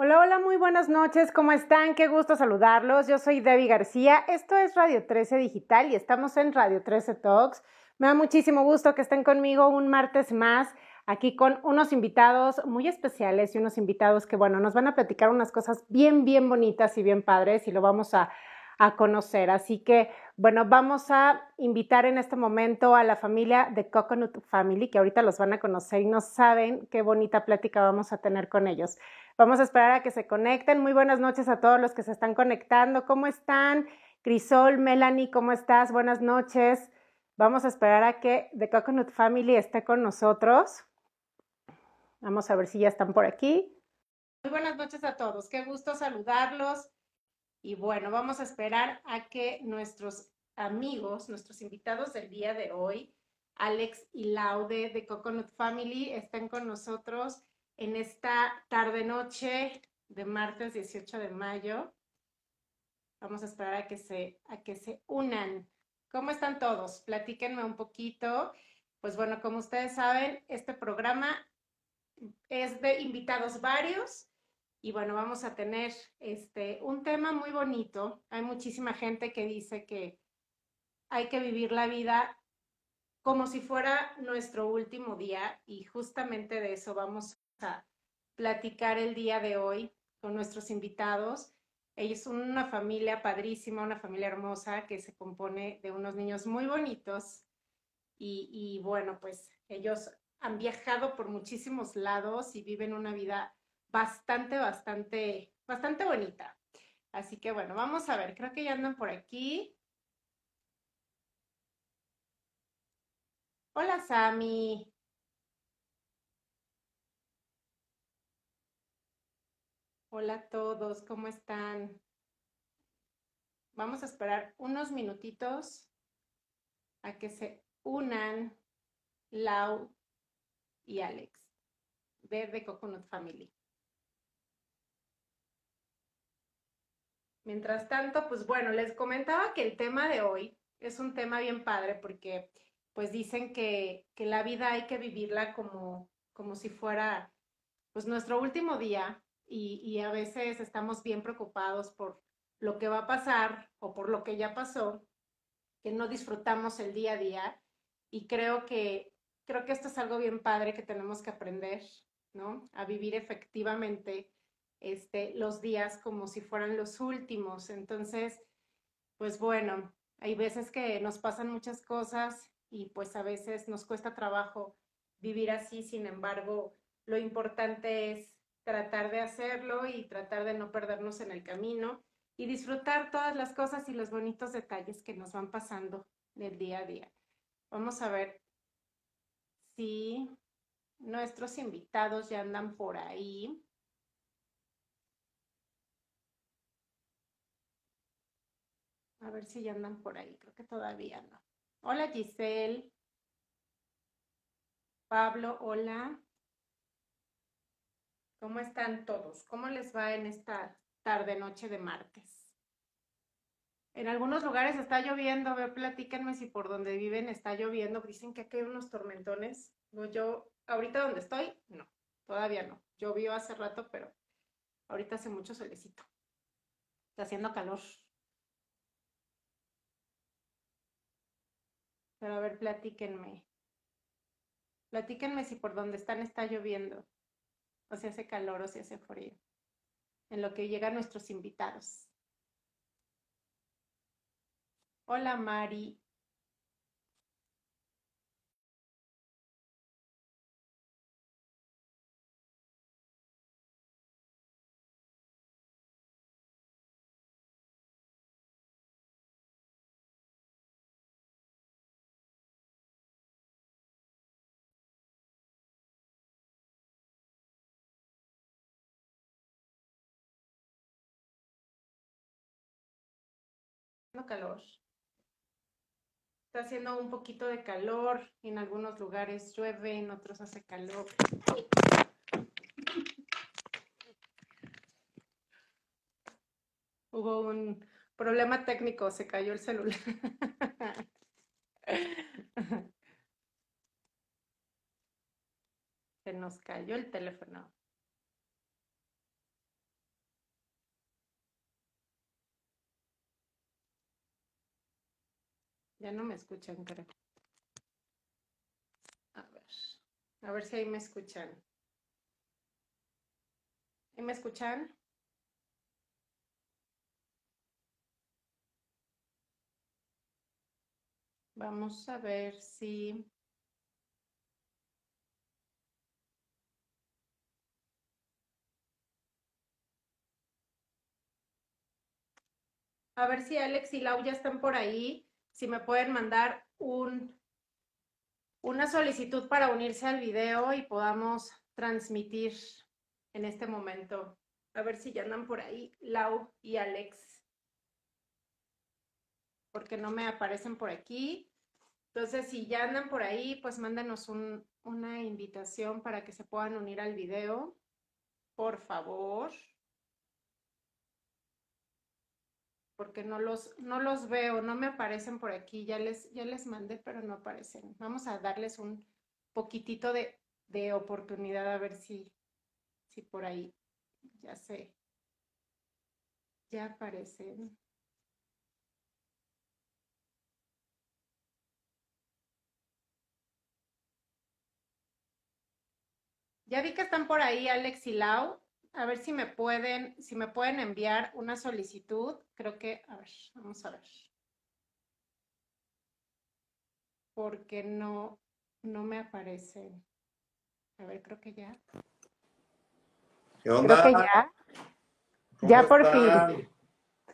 Hola, hola, muy buenas noches, ¿cómo están? Qué gusto saludarlos. Yo soy Debbie García, esto es Radio 13 Digital y estamos en Radio 13 Talks. Me da muchísimo gusto que estén conmigo un martes más aquí con unos invitados muy especiales y unos invitados que, bueno, nos van a platicar unas cosas bien, bien bonitas y bien padres y lo vamos a, a conocer. Así que, bueno, vamos a invitar en este momento a la familia de Coconut Family, que ahorita los van a conocer y no saben qué bonita plática vamos a tener con ellos. Vamos a esperar a que se conecten. Muy buenas noches a todos los que se están conectando. ¿Cómo están? Crisol, Melanie, ¿cómo estás? Buenas noches. Vamos a esperar a que The Coconut Family esté con nosotros. Vamos a ver si ya están por aquí. Muy buenas noches a todos. Qué gusto saludarlos. Y bueno, vamos a esperar a que nuestros amigos, nuestros invitados del día de hoy, Alex y Laude de Coconut Family, estén con nosotros en esta tarde-noche de martes 18 de mayo. Vamos a esperar a que se, a que se unan. ¿Cómo están todos? Platíquenme un poquito. Pues bueno, como ustedes saben, este programa es de invitados varios y bueno, vamos a tener este, un tema muy bonito. Hay muchísima gente que dice que hay que vivir la vida como si fuera nuestro último día y justamente de eso vamos a platicar el día de hoy con nuestros invitados. Ellos son una familia padrísima, una familia hermosa que se compone de unos niños muy bonitos y, y bueno, pues ellos han viajado por muchísimos lados y viven una vida bastante, bastante, bastante bonita. Así que bueno, vamos a ver, creo que ya andan por aquí. Hola, Sami. Hola a todos, ¿cómo están? Vamos a esperar unos minutitos a que se unan Lau y Alex de The Coconut Family. Mientras tanto, pues bueno, les comentaba que el tema de hoy es un tema bien padre porque pues dicen que, la vida hay que vivirla como, como si fuera pues nuestro último día y, y a veces estamos bien preocupados por lo que va a pasar o por lo que ya pasó, que no disfrutamos el día a día y creo que creo que esto es algo bien padre que tenemos que aprender, ¿no? A vivir efectivamente este, los días como si fueran los últimos. Entonces, pues bueno, hay veces que nos pasan muchas cosas y pues a veces nos cuesta trabajo vivir así, sin embargo, lo importante es tratar de hacerlo y tratar de no perdernos en el camino y disfrutar todas las cosas y los bonitos detalles que nos van pasando del día a día. Vamos a ver si nuestros invitados ya andan por ahí. A ver si ya andan por ahí. Creo que todavía no. Hola Giselle. Pablo, hola. ¿Cómo están todos? ¿Cómo les va en esta tarde, noche de martes? En algunos lugares está lloviendo. A ver, platíquenme si por donde viven está lloviendo. Dicen que aquí hay unos tormentones. yo, ahorita donde estoy, no, todavía no. Llovió hace rato, pero ahorita hace mucho solecito. Está haciendo calor. Pero a ver, platíquenme. Platíquenme si por donde están está lloviendo, o si hace calor o si hace frío, en lo que llegan nuestros invitados. Hola Mari, calor. Está haciendo un poquito de calor, en algunos lugares llueve, en otros hace calor. Hubo un problema técnico, se cayó el celular. Se nos cayó el teléfono. Ya no me escuchan, creo. A ver, a ver si ahí me escuchan. ¿Ahí me escuchan? Vamos a ver si... A ver si Alex y Lau ya están por ahí, si me pueden mandar un, una solicitud para unirse al video y podamos transmitir en este momento. A ver si ya andan por ahí Lau y Alex, porque no me aparecen por aquí. Entonces, si ya andan por ahí, pues mándanos un, una invitación para que se puedan unir al video, por favor. Porque no los, no los veo, no me aparecen por aquí, ya les, ya les mandé, pero no aparecen. Vamos a darles un poquitito de, de oportunidad a ver si, si por ahí ya sé, ya aparecen. Ya vi que están por ahí Alex y Lau a ver si me pueden, si me pueden enviar una solicitud. Creo que, a ver, vamos a ver. Porque no, no me aparece. A ver, creo que ya. ¿Qué onda? Creo que ya. Ya por fin.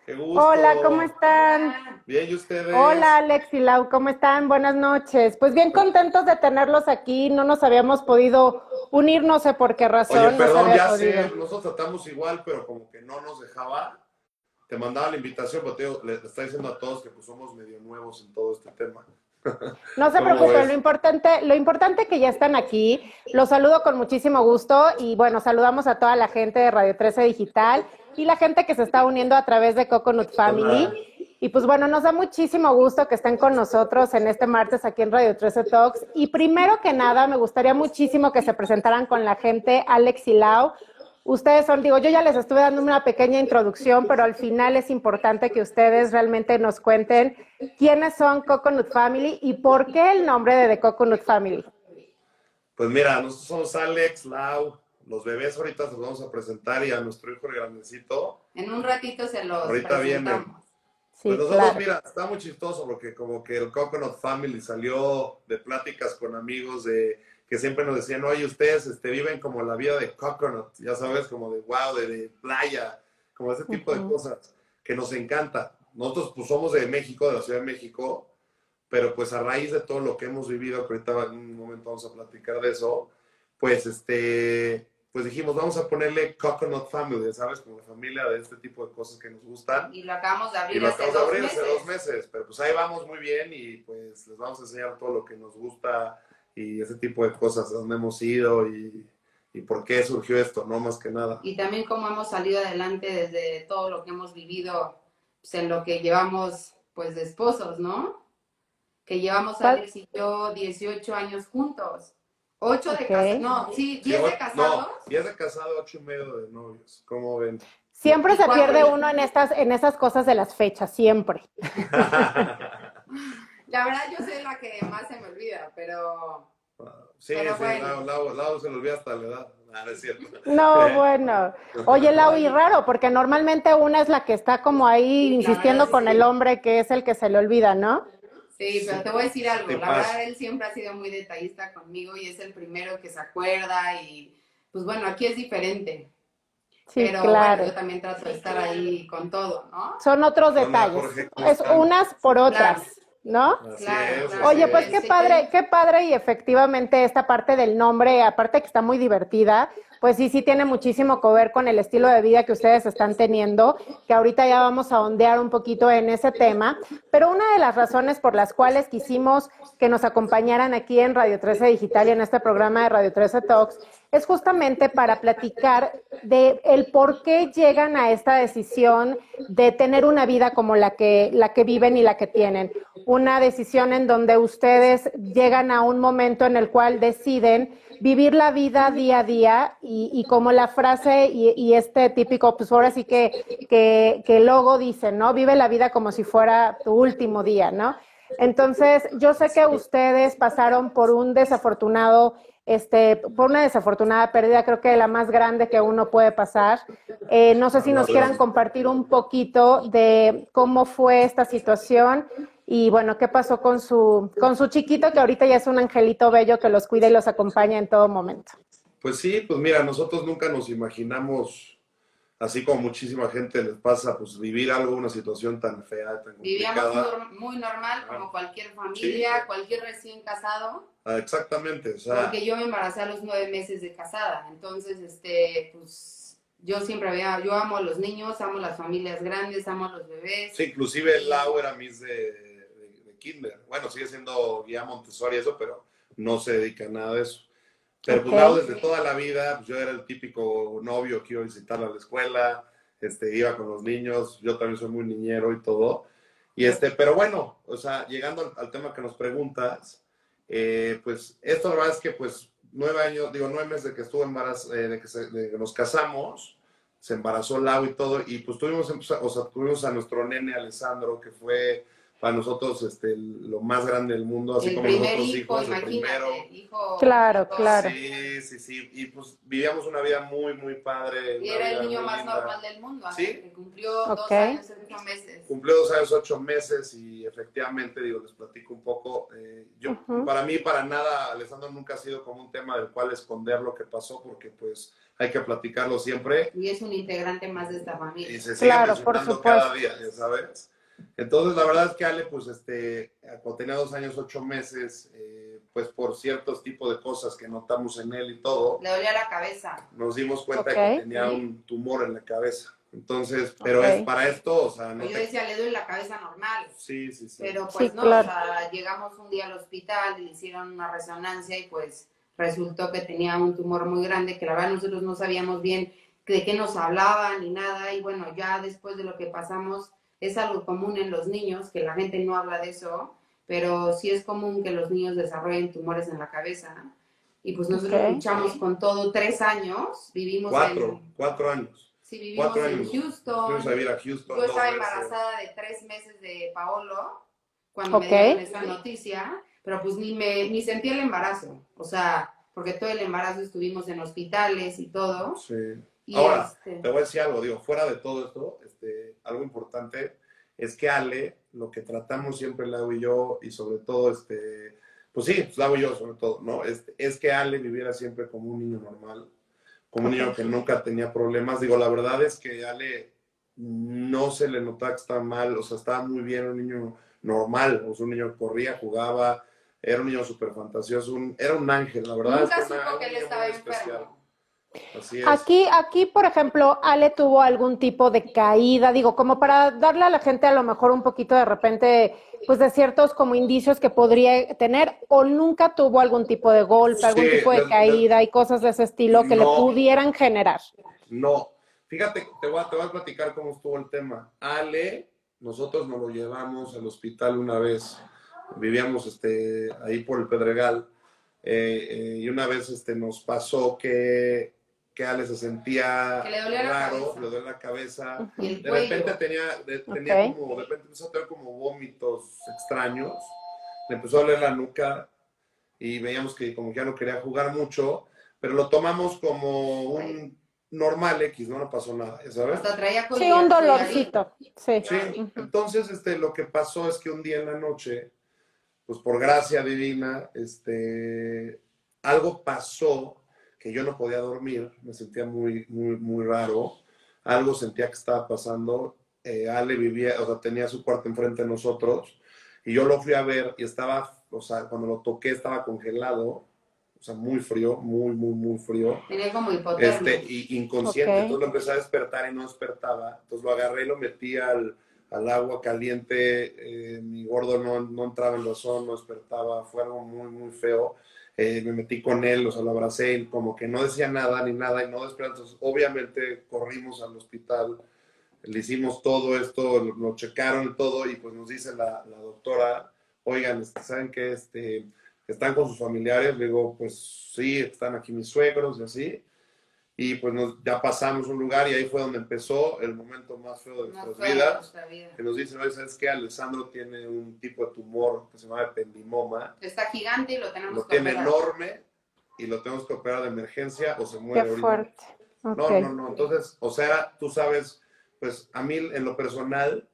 Qué gusto. Hola, ¿cómo están? Bien, ¿y ustedes? Hola, Alex y Lau, ¿cómo están? Buenas noches. Pues bien contentos de tenerlos aquí. No nos habíamos podido unir, no sé por qué razón. Oye, perdón, ya había sé, podido. nosotros tratamos igual, pero como que no nos dejaba. Te mandaba la invitación, pero te le, está diciendo a todos que pues somos medio nuevos en todo este tema. No se ¿Cómo preocupen, lo importante, lo importante que ya están aquí. Los saludo con muchísimo gusto y bueno, saludamos a toda la gente de Radio 13 Digital y la gente que se está uniendo a través de Coconut Family. Y pues bueno, nos da muchísimo gusto que estén con nosotros en este martes aquí en Radio 13 Talks. Y primero que nada, me gustaría muchísimo que se presentaran con la gente Alex y Lau. Ustedes son, digo, yo ya les estuve dando una pequeña introducción, pero al final es importante que ustedes realmente nos cuenten quiénes son Coconut Family y por qué el nombre de The Coconut Family. Pues mira, nosotros somos Alex, Lau, los bebés ahorita los vamos a presentar y a nuestro hijo el grandecito. En un ratito se los Ahorita viene. presentamos. Sí, pues nosotros, claro. mira, está muy chistoso porque como que el Coconut Family salió de pláticas con amigos de que siempre nos decían, oye, ustedes este, viven como la vida de Coconut, ya sabes, como de wow, de, de playa, como ese tipo de Ujú. cosas que nos encanta. Nosotros pues somos de México, de la Ciudad de México, pero pues a raíz de todo lo que hemos vivido, que ahorita en un momento vamos a platicar de eso, pues este, pues dijimos, vamos a ponerle Coconut Family, ¿sabes? Como la familia de este tipo de cosas que nos gustan. Y lo acabamos de Y abrir lo hace acabamos de dos abrir meses. hace dos meses, pero pues ahí vamos muy bien y pues les vamos a enseñar todo lo que nos gusta y ese tipo de cosas, a dónde hemos ido y, y por qué surgió esto, no más que nada. Y también cómo hemos salido adelante desde todo lo que hemos vivido pues, en lo que llevamos pues de esposos, ¿no? Que llevamos. Alex y yo 18 años juntos. 8 de casados. No, sí, 10 Sí, de casados. No, 10 de casado, 8 y medio de novios, ¿cómo ven? Siempre se pierde uno en estas, en esas cosas de las fechas, siempre. La verdad yo soy la que más se me olvida, pero sí, Pero sí, bueno. Lau, Lau- Lau se le olvida hasta la edad. Ah, no es cierto. No, Eh. bueno. Oye, Lau, y raro, porque normalmente una es la que está como ahí insistiendo con sí. el hombre que es el que se le olvida, ¿no? Sí, pero te voy a decir algo. ¿Qué La pasa? verdad, él siempre ha sido muy detallista conmigo y es el primero que se acuerda y pues bueno, aquí es diferente. Sí, pero claro. bueno, yo también trato de estar ahí con todo, ¿no? Son otros detalles. Jorge, ¿cómo Es unas por otras, Claro. ¿No? Claro. Oye, pues es. qué padre, qué padre y efectivamente esta parte del nombre, aparte que está muy divertida, pues sí, sí tiene muchísimo que ver con el estilo de vida que ustedes están teniendo, que ahorita ya vamos a ondear un poquito en ese tema, pero una de las razones por las cuales quisimos que nos acompañaran aquí en Radio 13 Digital y en este programa de Radio 13 Talks es justamente para platicar de el por qué llegan a esta decisión de tener una vida como la que, la que viven y la que tienen. Una decisión en donde ustedes llegan a un momento en el cual deciden vivir la vida día a día y, y como la frase y, y este típico, pues ahora sí que, que, que el logo dice, ¿no? Vive la vida como si fuera tu último día, ¿no? Entonces, yo sé que ustedes pasaron por un desafortunado, este, por una desafortunada pérdida, creo que la más grande que uno puede pasar. Eh, no sé si nos quieran compartir un poquito de cómo fue esta situación y bueno, qué pasó con su, con su chiquito, que ahorita ya es un angelito bello que los cuida y los acompaña en todo momento. Pues sí, pues mira, nosotros nunca nos imaginamos así como muchísima gente les pasa, pues vivir algo, una situación tan fea, tan complicada. Vivíamos muy normal, como cualquier familia, cualquier recién casado. Ah, exactamente, o sea. Porque yo me embaracé a los nueve meses de casada, entonces, este, pues, yo siempre había, yo amo a los niños, amo a las familias grandes, amo a los bebés. Sí, inclusive el Lau era mis de, de, de kinder. Bueno, sigue siendo guía Montessori eso, pero no se dedica a nada de eso. Pero pues desde toda la vida, pues yo era el típico novio que iba a visitarla a la escuela, este, iba con los niños, yo también soy muy niñero y todo. Y este, pero bueno, o sea, llegando al, tema que nos preguntas, eh, pues esto la verdad es que pues nueve años, digo nueve meses de que estuvo embarazada, eh, de, que de que nos casamos, se embarazó Lau y todo, y pues tuvimos, o sea, tuvimos a nuestro nene Alessandro, que fue para nosotros este, lo más grande del mundo, así como nosotros hijo, hijos, el primero. Hijo, claro, claro. Sí, sí, sí. Y pues vivíamos una vida muy, muy padre. Y era el niño más normal del mundo, ¿Sí? que cumplió dos años ocho meses. Cumplió dos años ocho meses y efectivamente, digo, les platico un poco. Eh, yo, para mí, para nada, Alessandro nunca ha sido como un tema del cual esconder lo que pasó, porque pues hay que platicarlo siempre. Y es un integrante más de esta familia. Y se sigue claro, por supuesto. cada día, ya sabes. Entonces, la verdad es que Ale, pues, este, cuando tenía dos años, ocho meses, eh, pues por ciertos tipos de cosas que notamos en él y todo. Le dolía la cabeza. Nos dimos cuenta que tenía un tumor en la cabeza. Entonces, pero es para esto, o sea, no Yo decía, le duele la cabeza normal. Sí, sí, sí. Pero pues no, o sea, llegamos un día al hospital y le hicieron una resonancia y pues resultó que tenía un tumor muy grande que la verdad nosotros no sabíamos bien de qué nos hablaba ni nada y bueno, ya después de lo que pasamos es algo común en los niños, que la gente no habla de eso, pero sí es común que los niños desarrollen tumores en la cabeza. Y pues nosotros luchamos con todo tres años, vivimos cuatro, en... Cuatro años. Sí, vivimos en Houston. a a Houston. Yo estaba embarazada de tres meses de Paolo cuando me dieron esa noticia, pero pues ni, me, ni sentí el embarazo. O sea, porque todo el embarazo estuvimos en hospitales y todo. Sí. Ahora, este te voy a decir algo, digo, fuera de todo esto, este, algo importante es que Ale, lo que tratamos siempre Lau y yo, y sobre todo, este, pues sí, pues Lau y yo sobre todo, ¿no? Este, es que Ale viviera siempre como un niño normal, como un niño que nunca tenía problemas. Digo, la verdad es que Ale no se le notaba que estaba mal, o sea, estaba muy bien, un niño normal, o sea, un niño que corría, jugaba, era un niño súper fantasioso, era un ángel, la verdad. Nunca es que supo que él estaba enfermo. Aquí, aquí, por ejemplo, Ale tuvo algún tipo de caída, digo, como para darle a la gente a lo mejor un poquito de repente, pues de ciertos como indicios que podría tener, o nunca tuvo algún tipo de golpe, algún tipo de, caída y cosas de ese estilo que le pudieran generar. No, fíjate, te voy, a, te voy a platicar cómo estuvo el tema. Ale, nosotros nos lo llevamos al hospital una vez, vivíamos este, ahí por el Pedregal, eh, eh, y una vez este, nos pasó que que Ale se sentía raro, le dolía la cabeza. de repente tenía, tenía como, de repente empezó a tener como vómitos extraños. Le empezó a doler la nuca y veíamos que como que ya no quería jugar mucho, pero lo tomamos como un normal X, no, no pasó nada, ¿sabes? sí, un dolorcito. Sí. sí. Entonces, este, lo que pasó es que un día en la noche, pues por gracia divina, este, algo pasó que yo no podía dormir, me sentía muy, muy, muy raro, algo sentía que estaba pasando, eh, Ale vivía, o sea, tenía su cuarto enfrente de nosotros, y yo lo fui a ver y estaba, o sea, cuando lo toqué estaba congelado, o sea, muy frío, muy, muy, muy frío. Tenía como hipotermia. Este, y inconsciente, entonces lo empecé a despertar y no despertaba, entonces lo agarré y lo metí al, al agua caliente, eh, mi gordo no, no entraba en razón, no despertaba, fue algo muy, muy feo. Eh, me metí con él, o sea, lo abracé, y como que no decía nada ni nada y no despertó. Entonces, obviamente corrimos al hospital, le hicimos todo esto, lo, checaron y todo, y pues nos dice la, la doctora, oigan, este, ¿saben qué? Este, están con sus familiares, le digo, pues sí, están aquí mis suegros y así. Y pues nos, ya pasamos un lugar y ahí fue donde empezó el momento más feo de nuestras vidas. Que nos dicen, ¿sabes qué? Alessandro tiene un tipo de tumor que se llama ependimoma. Está gigante y lo tenemos lo tiene enorme y lo tenemos que operar de emergencia o se muere. Qué fuerte. No, no, no. Entonces, o sea, tú sabes, pues a mí en lo personal,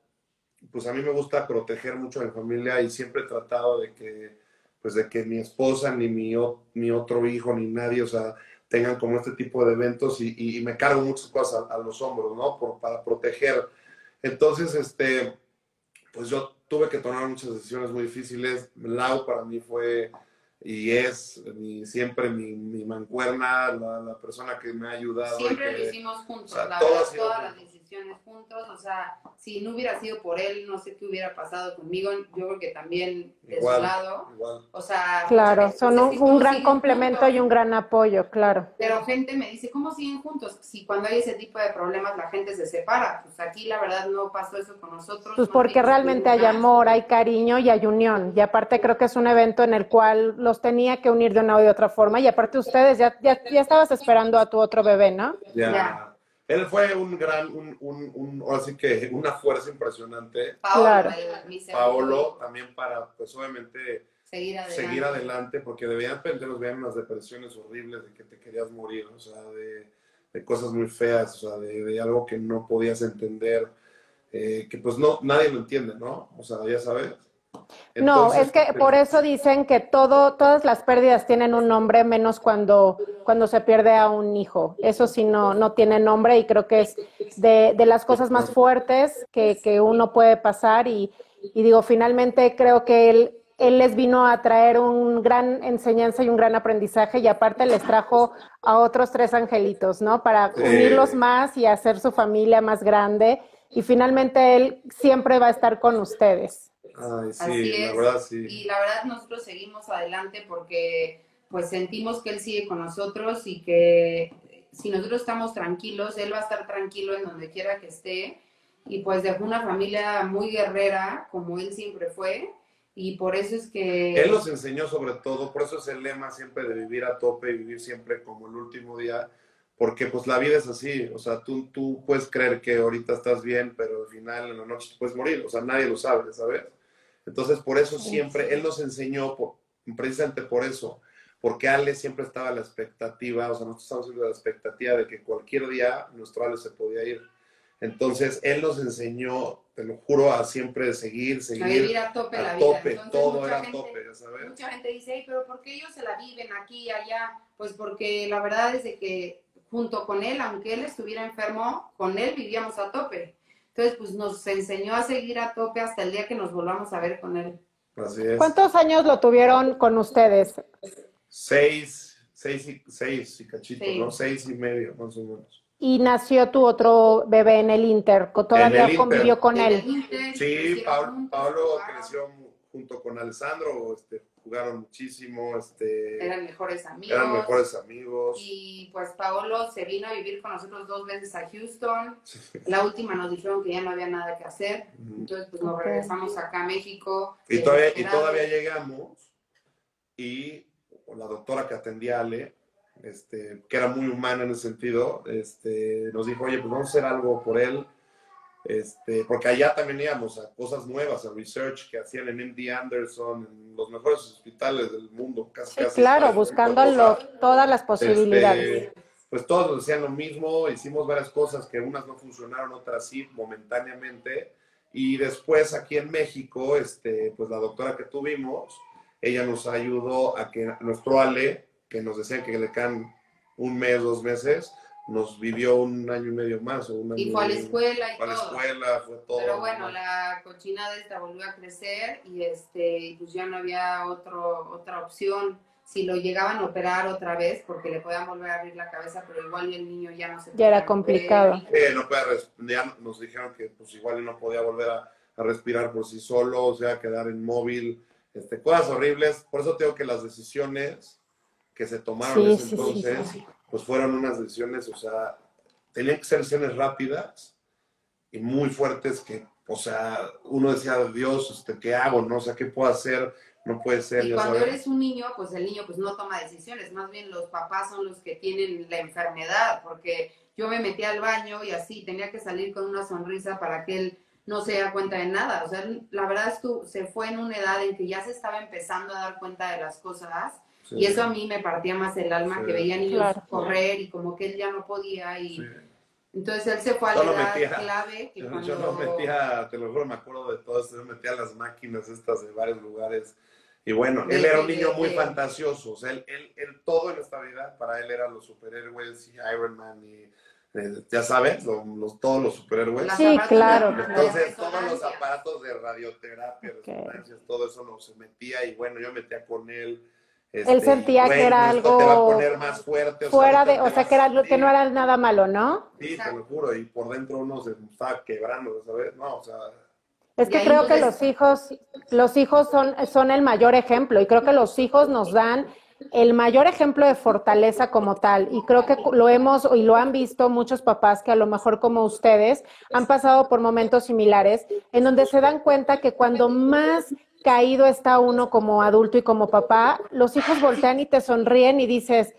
pues a mí me gusta proteger mucho a mi familia y siempre he tratado de que, pues de que mi esposa, ni mi, mi otro hijo, ni nadie, o sea, tengan como este tipo de eventos y, me cargo muchas cosas a, los hombros, ¿no? Por, para proteger. Entonces, este, pues yo tuve que tomar muchas decisiones muy difíciles. Lau para mí fue y es siempre mi, mi mancuerna, la, persona que me ha ayudado. Siempre lo hicimos juntos, la todas, todas las decisiones juntos, o sea, si no hubiera sido por él, no sé qué hubiera pasado conmigo, yo creo que también de su lado, o sea... Claro, son un, gran complemento y un gran apoyo, claro. Pero gente me dice, ¿cómo siguen juntos? Si cuando hay ese tipo de problemas la gente se separa, pues aquí la verdad no pasó eso con nosotros. Pues porque realmente hay amor, hay cariño y hay unión, y aparte creo que es un evento en el cual los tenía que unir de una u otra forma, y aparte ustedes ya, ya, ya estabas esperando a tu otro bebé, ¿no? Ya él fue un gran, un, un, un así que una fuerza impresionante. Paolo, Paolo también para, pues obviamente, seguir adelante, seguir adelante porque de repente nos veían unas depresiones horribles de que te querías morir, o sea, de, de cosas muy feas, o sea, de, de algo que no podías entender, eh, que pues no, nadie lo entiende, ¿no? O sea, ya sabes no, es que por eso dicen que todo, todas las pérdidas tienen un nombre, menos cuando, cuando se pierde a un hijo. Eso sí no, no tiene nombre y creo que es de, de las cosas más fuertes que, que uno puede pasar. Y, y, digo, finalmente creo que él, él les vino a traer un gran enseñanza y un gran aprendizaje y aparte les trajo a otros tres angelitos, ¿no? Para unirlos más y hacer su familia más grande. Y finalmente él siempre va a estar con ustedes. Así es. la verdad sí. Y la verdad nosotros seguimos adelante porque pues sentimos que Él sigue con nosotros y que si nosotros estamos tranquilos, Él va a estar tranquilo en donde quiera que esté. Y pues dejó una familia muy guerrera, como Él siempre fue. Y por eso es que... Él nos enseñó sobre todo, por eso es el lema siempre de vivir a tope y vivir siempre como el último día, porque pues la vida es así, o sea, tú, tú puedes creer que ahorita estás bien, pero al final en la noche puedes morir, o sea, nadie lo sabe, ¿sabes? Entonces, por eso siempre, él nos enseñó, por, precisamente por eso, porque Ale siempre estaba a la expectativa, o sea, nosotros estamos siempre a la expectativa de que cualquier día nuestro Ale se podía ir. Entonces, él nos enseñó, te lo juro, a siempre seguir, seguir. A vivir a tope la vida. Tope, todo era a tope, ya sabes. Mucha gente dice, pero ¿por qué ellos se la viven aquí y allá? Pues porque la verdad es de que junto con él, aunque él estuviera enfermo, con él vivíamos a tope. Entonces, pues nos enseñó a seguir a tope hasta el día que nos volvamos a ver con él. Así es. ¿Cuántos años lo tuvieron con ustedes? Seis, seis y, seis y cachito, ¿no? Seis y medio, más o menos. Y nació tu otro bebé en el Inter, ¿todavía convivió con él? sí, Pablo, creció junto con Alessandro, este, jugaron muchísimo, este, eran mejores amigos. Eran mejores amigos. Y pues Paolo se vino a vivir con nosotros dos veces a Houston. La última nos dijeron que ya no había nada que hacer. Entonces pues nos regresamos acá a México. Y todavía, y todavía llegamos y la doctora que atendía a Ale, este, que era muy humana en ese sentido, este, nos dijo, oye, pues vamos a hacer algo por él este, porque allá también íbamos a cosas nuevas, a research que hacían en MD Anderson, en los mejores hospitales del mundo. Casi, claro, buscando todas las posibilidades. Este, pues todos decían lo mismo, hicimos varias cosas que unas no funcionaron, otras sí, momentáneamente. Y después aquí en México, este, pues la doctora que tuvimos, ella nos ayudó a que nuestro Ale, que nos decían que le quedan un mes, dos meses, nos vivió un año y medio más. O un año y fue a la escuela y fue a la escuela, fue todo. Pero bueno, la cochinada esta volvió a crecer y este, pues ya no había otro, otra opción. Si lo llegaban a operar otra vez, porque le podían volver a abrir la cabeza, pero igual el niño ya no se Ya era complicado. Eh, no ya nos dijeron que pues igual no podía volver a, a, respirar por sí solo, o sea, quedar inmóvil, este, cosas horribles. Por eso tengo que las decisiones que se tomaron en ese entonces pues fueron unas decisiones, o sea, tenían que ser decisiones rápidas y muy fuertes que, o sea, uno decía, Dios, este, ¿qué hago? No? O sea, ¿qué puedo hacer? no puede ser. Y cuando eres un niño, pues el niño pues no toma decisiones, más bien los papás son los que tienen la enfermedad, porque yo me metí al baño y así tenía que salir con una sonrisa para que él no se diera cuenta de nada. O sea, la verdad es que se fue en una edad en que ya se estaba empezando a dar cuenta de las cosas Sí, y eso a mí me partía más el alma, Sí. que veía niños Claro. correr y como que él ya no podía y sí. entonces él se fue a la edad metía- clave que Yo, cuando... yo metía, te lo juro, me acuerdo de todo esto, yo metía las máquinas estas de varios lugares. Y bueno, él era un niño muy fantasioso, o sea, él, él, él todo en esta vida, para él eran los superhéroes y Iron Man y, eh, ya sabes, lo- los, todos los superhéroes. Sí, claro, Entonces, todos los aparatos de radioterapia, Ok. resonancias, todo eso no se metía y bueno, yo metía con él. Él sentía que era esto Te va a algo poner más fuerte. o sea, Fuera ahorita de, o sea, que, era, que no era nada malo, ¿no? Sí, te lo juro, y por dentro uno se estaba quebrando, ¿sabes? No, o sea, Es que creo no que les- los hijos, los hijos son, son el mayor ejemplo y creo que los hijos nos dan el mayor ejemplo de fortaleza como tal. Y creo que lo hemos y lo han visto muchos papás que a lo mejor como ustedes han pasado por momentos similares en donde se dan cuenta que cuando más caído está uno como adulto y como papá, los hijos voltean y te sonríen y dices,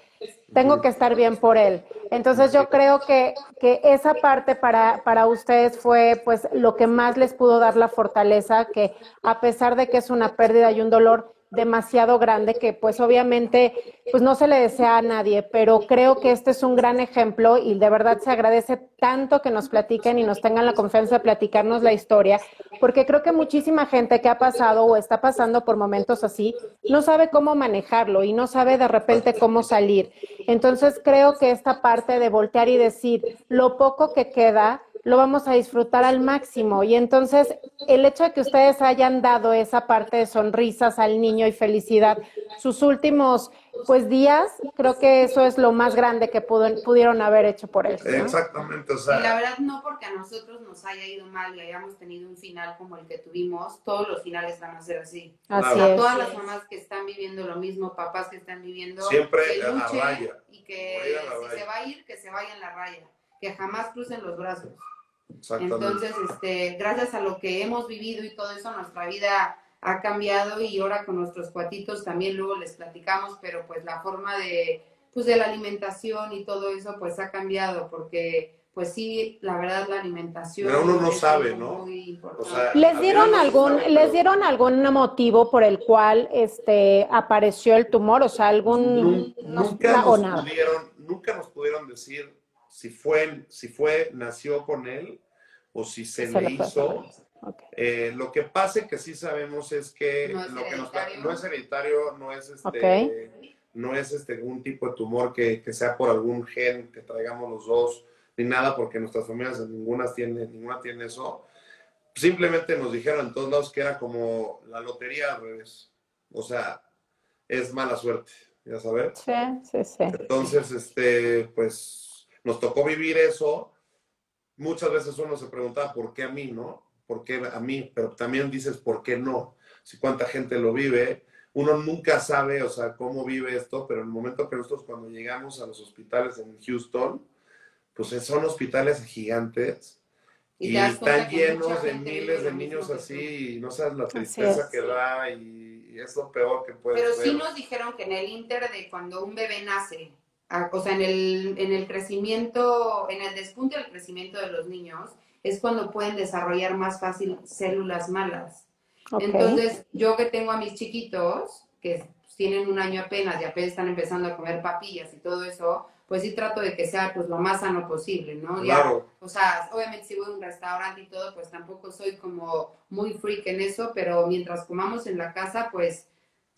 tengo que estar bien por él. Entonces yo creo que, que esa parte para, para ustedes fue pues lo que más les pudo dar la fortaleza, que a pesar de que es una pérdida y un dolor demasiado grande, que pues obviamente pues no se le desea a nadie, pero creo que este es un gran ejemplo y de verdad se agradece tanto que nos platiquen y nos tengan la confianza de platicarnos la historia, porque creo que muchísima gente que ha pasado o está pasando por momentos así no sabe cómo manejarlo y no sabe de repente cómo salir. Entonces creo que esta parte de voltear y decir lo poco que queda lo vamos a disfrutar al máximo y entonces el hecho de que ustedes hayan dado esa parte de sonrisas al niño y felicidad sus últimos pues días, creo que eso es lo más grande que pudo- pudieron haber hecho por él. ¿no? exactamente, o Y la sea, verdad no porque a nosotros nos haya ido mal y hayamos tenido un final como el que tuvimos, todos los finales van a ser así. Así O sea, es. todas las mamás que están viviendo lo mismo, papás que están viviendo, Siempre que a la raya. y que Voy a la si raya. se va a ir, que se vaya en la raya, que jamás crucen los brazos. Entonces, este, gracias a lo que hemos vivido y todo eso, nuestra vida ha cambiado y ahora con nuestros cuatitos también luego les platicamos, pero pues la forma de, pues de la alimentación y todo eso pues ha cambiado porque pues sí, la verdad la alimentación Pero uno no sabe, ¿no? O sea, ¿Les dieron algún, sabe, les dieron algún motivo por el cual este apareció el tumor? O sea, algún nun- Nunca nos nada. pudieron, nunca nos pudieron decir si fue, si fue, nació con él o si se, le hizo. Eh, lo que pasa que sí sabemos es que No es lo que nos hereditario. no es hereditario, no es este, no es este un tipo de tumor que, que sea por algún gen que traigamos los dos, ni nada, porque nuestras familias ninguna tiene, ninguna tiene eso. Simplemente nos dijeron en todos lados que era como la lotería al revés. O sea, es mala suerte, ya sabes. Sí, sí, sí. Entonces, este, pues nos tocó vivir eso. Muchas veces uno se preguntaba por qué a mí, ¿no? ¿Por qué a mí? Pero también dices, ¿por qué no? Si cuánta gente lo vive, uno nunca sabe, o sea, cómo vive esto, pero en el momento que nosotros cuando llegamos a los hospitales en Houston, pues son hospitales gigantes Y y, están llenos de miles de niños así y no sabes la tristeza es. que da y, y es lo peor que puede Pero ser. sí nos dijeron que en el inter de cuando un bebé nace, a- o sea, en el, en el crecimiento, en el despunte del crecimiento de los niños, es cuando pueden desarrollar más fácil células malas. Entonces, yo que tengo a mis chiquitos, que tienen un año apenas y apenas están empezando a comer papillas y todo eso, pues sí trato de que sea pues lo más sano posible, ¿no? Ya, Claro. o sea, obviamente si voy a un restaurante y todo, pues tampoco soy como muy freak en eso, pero mientras comamos en la casa, pues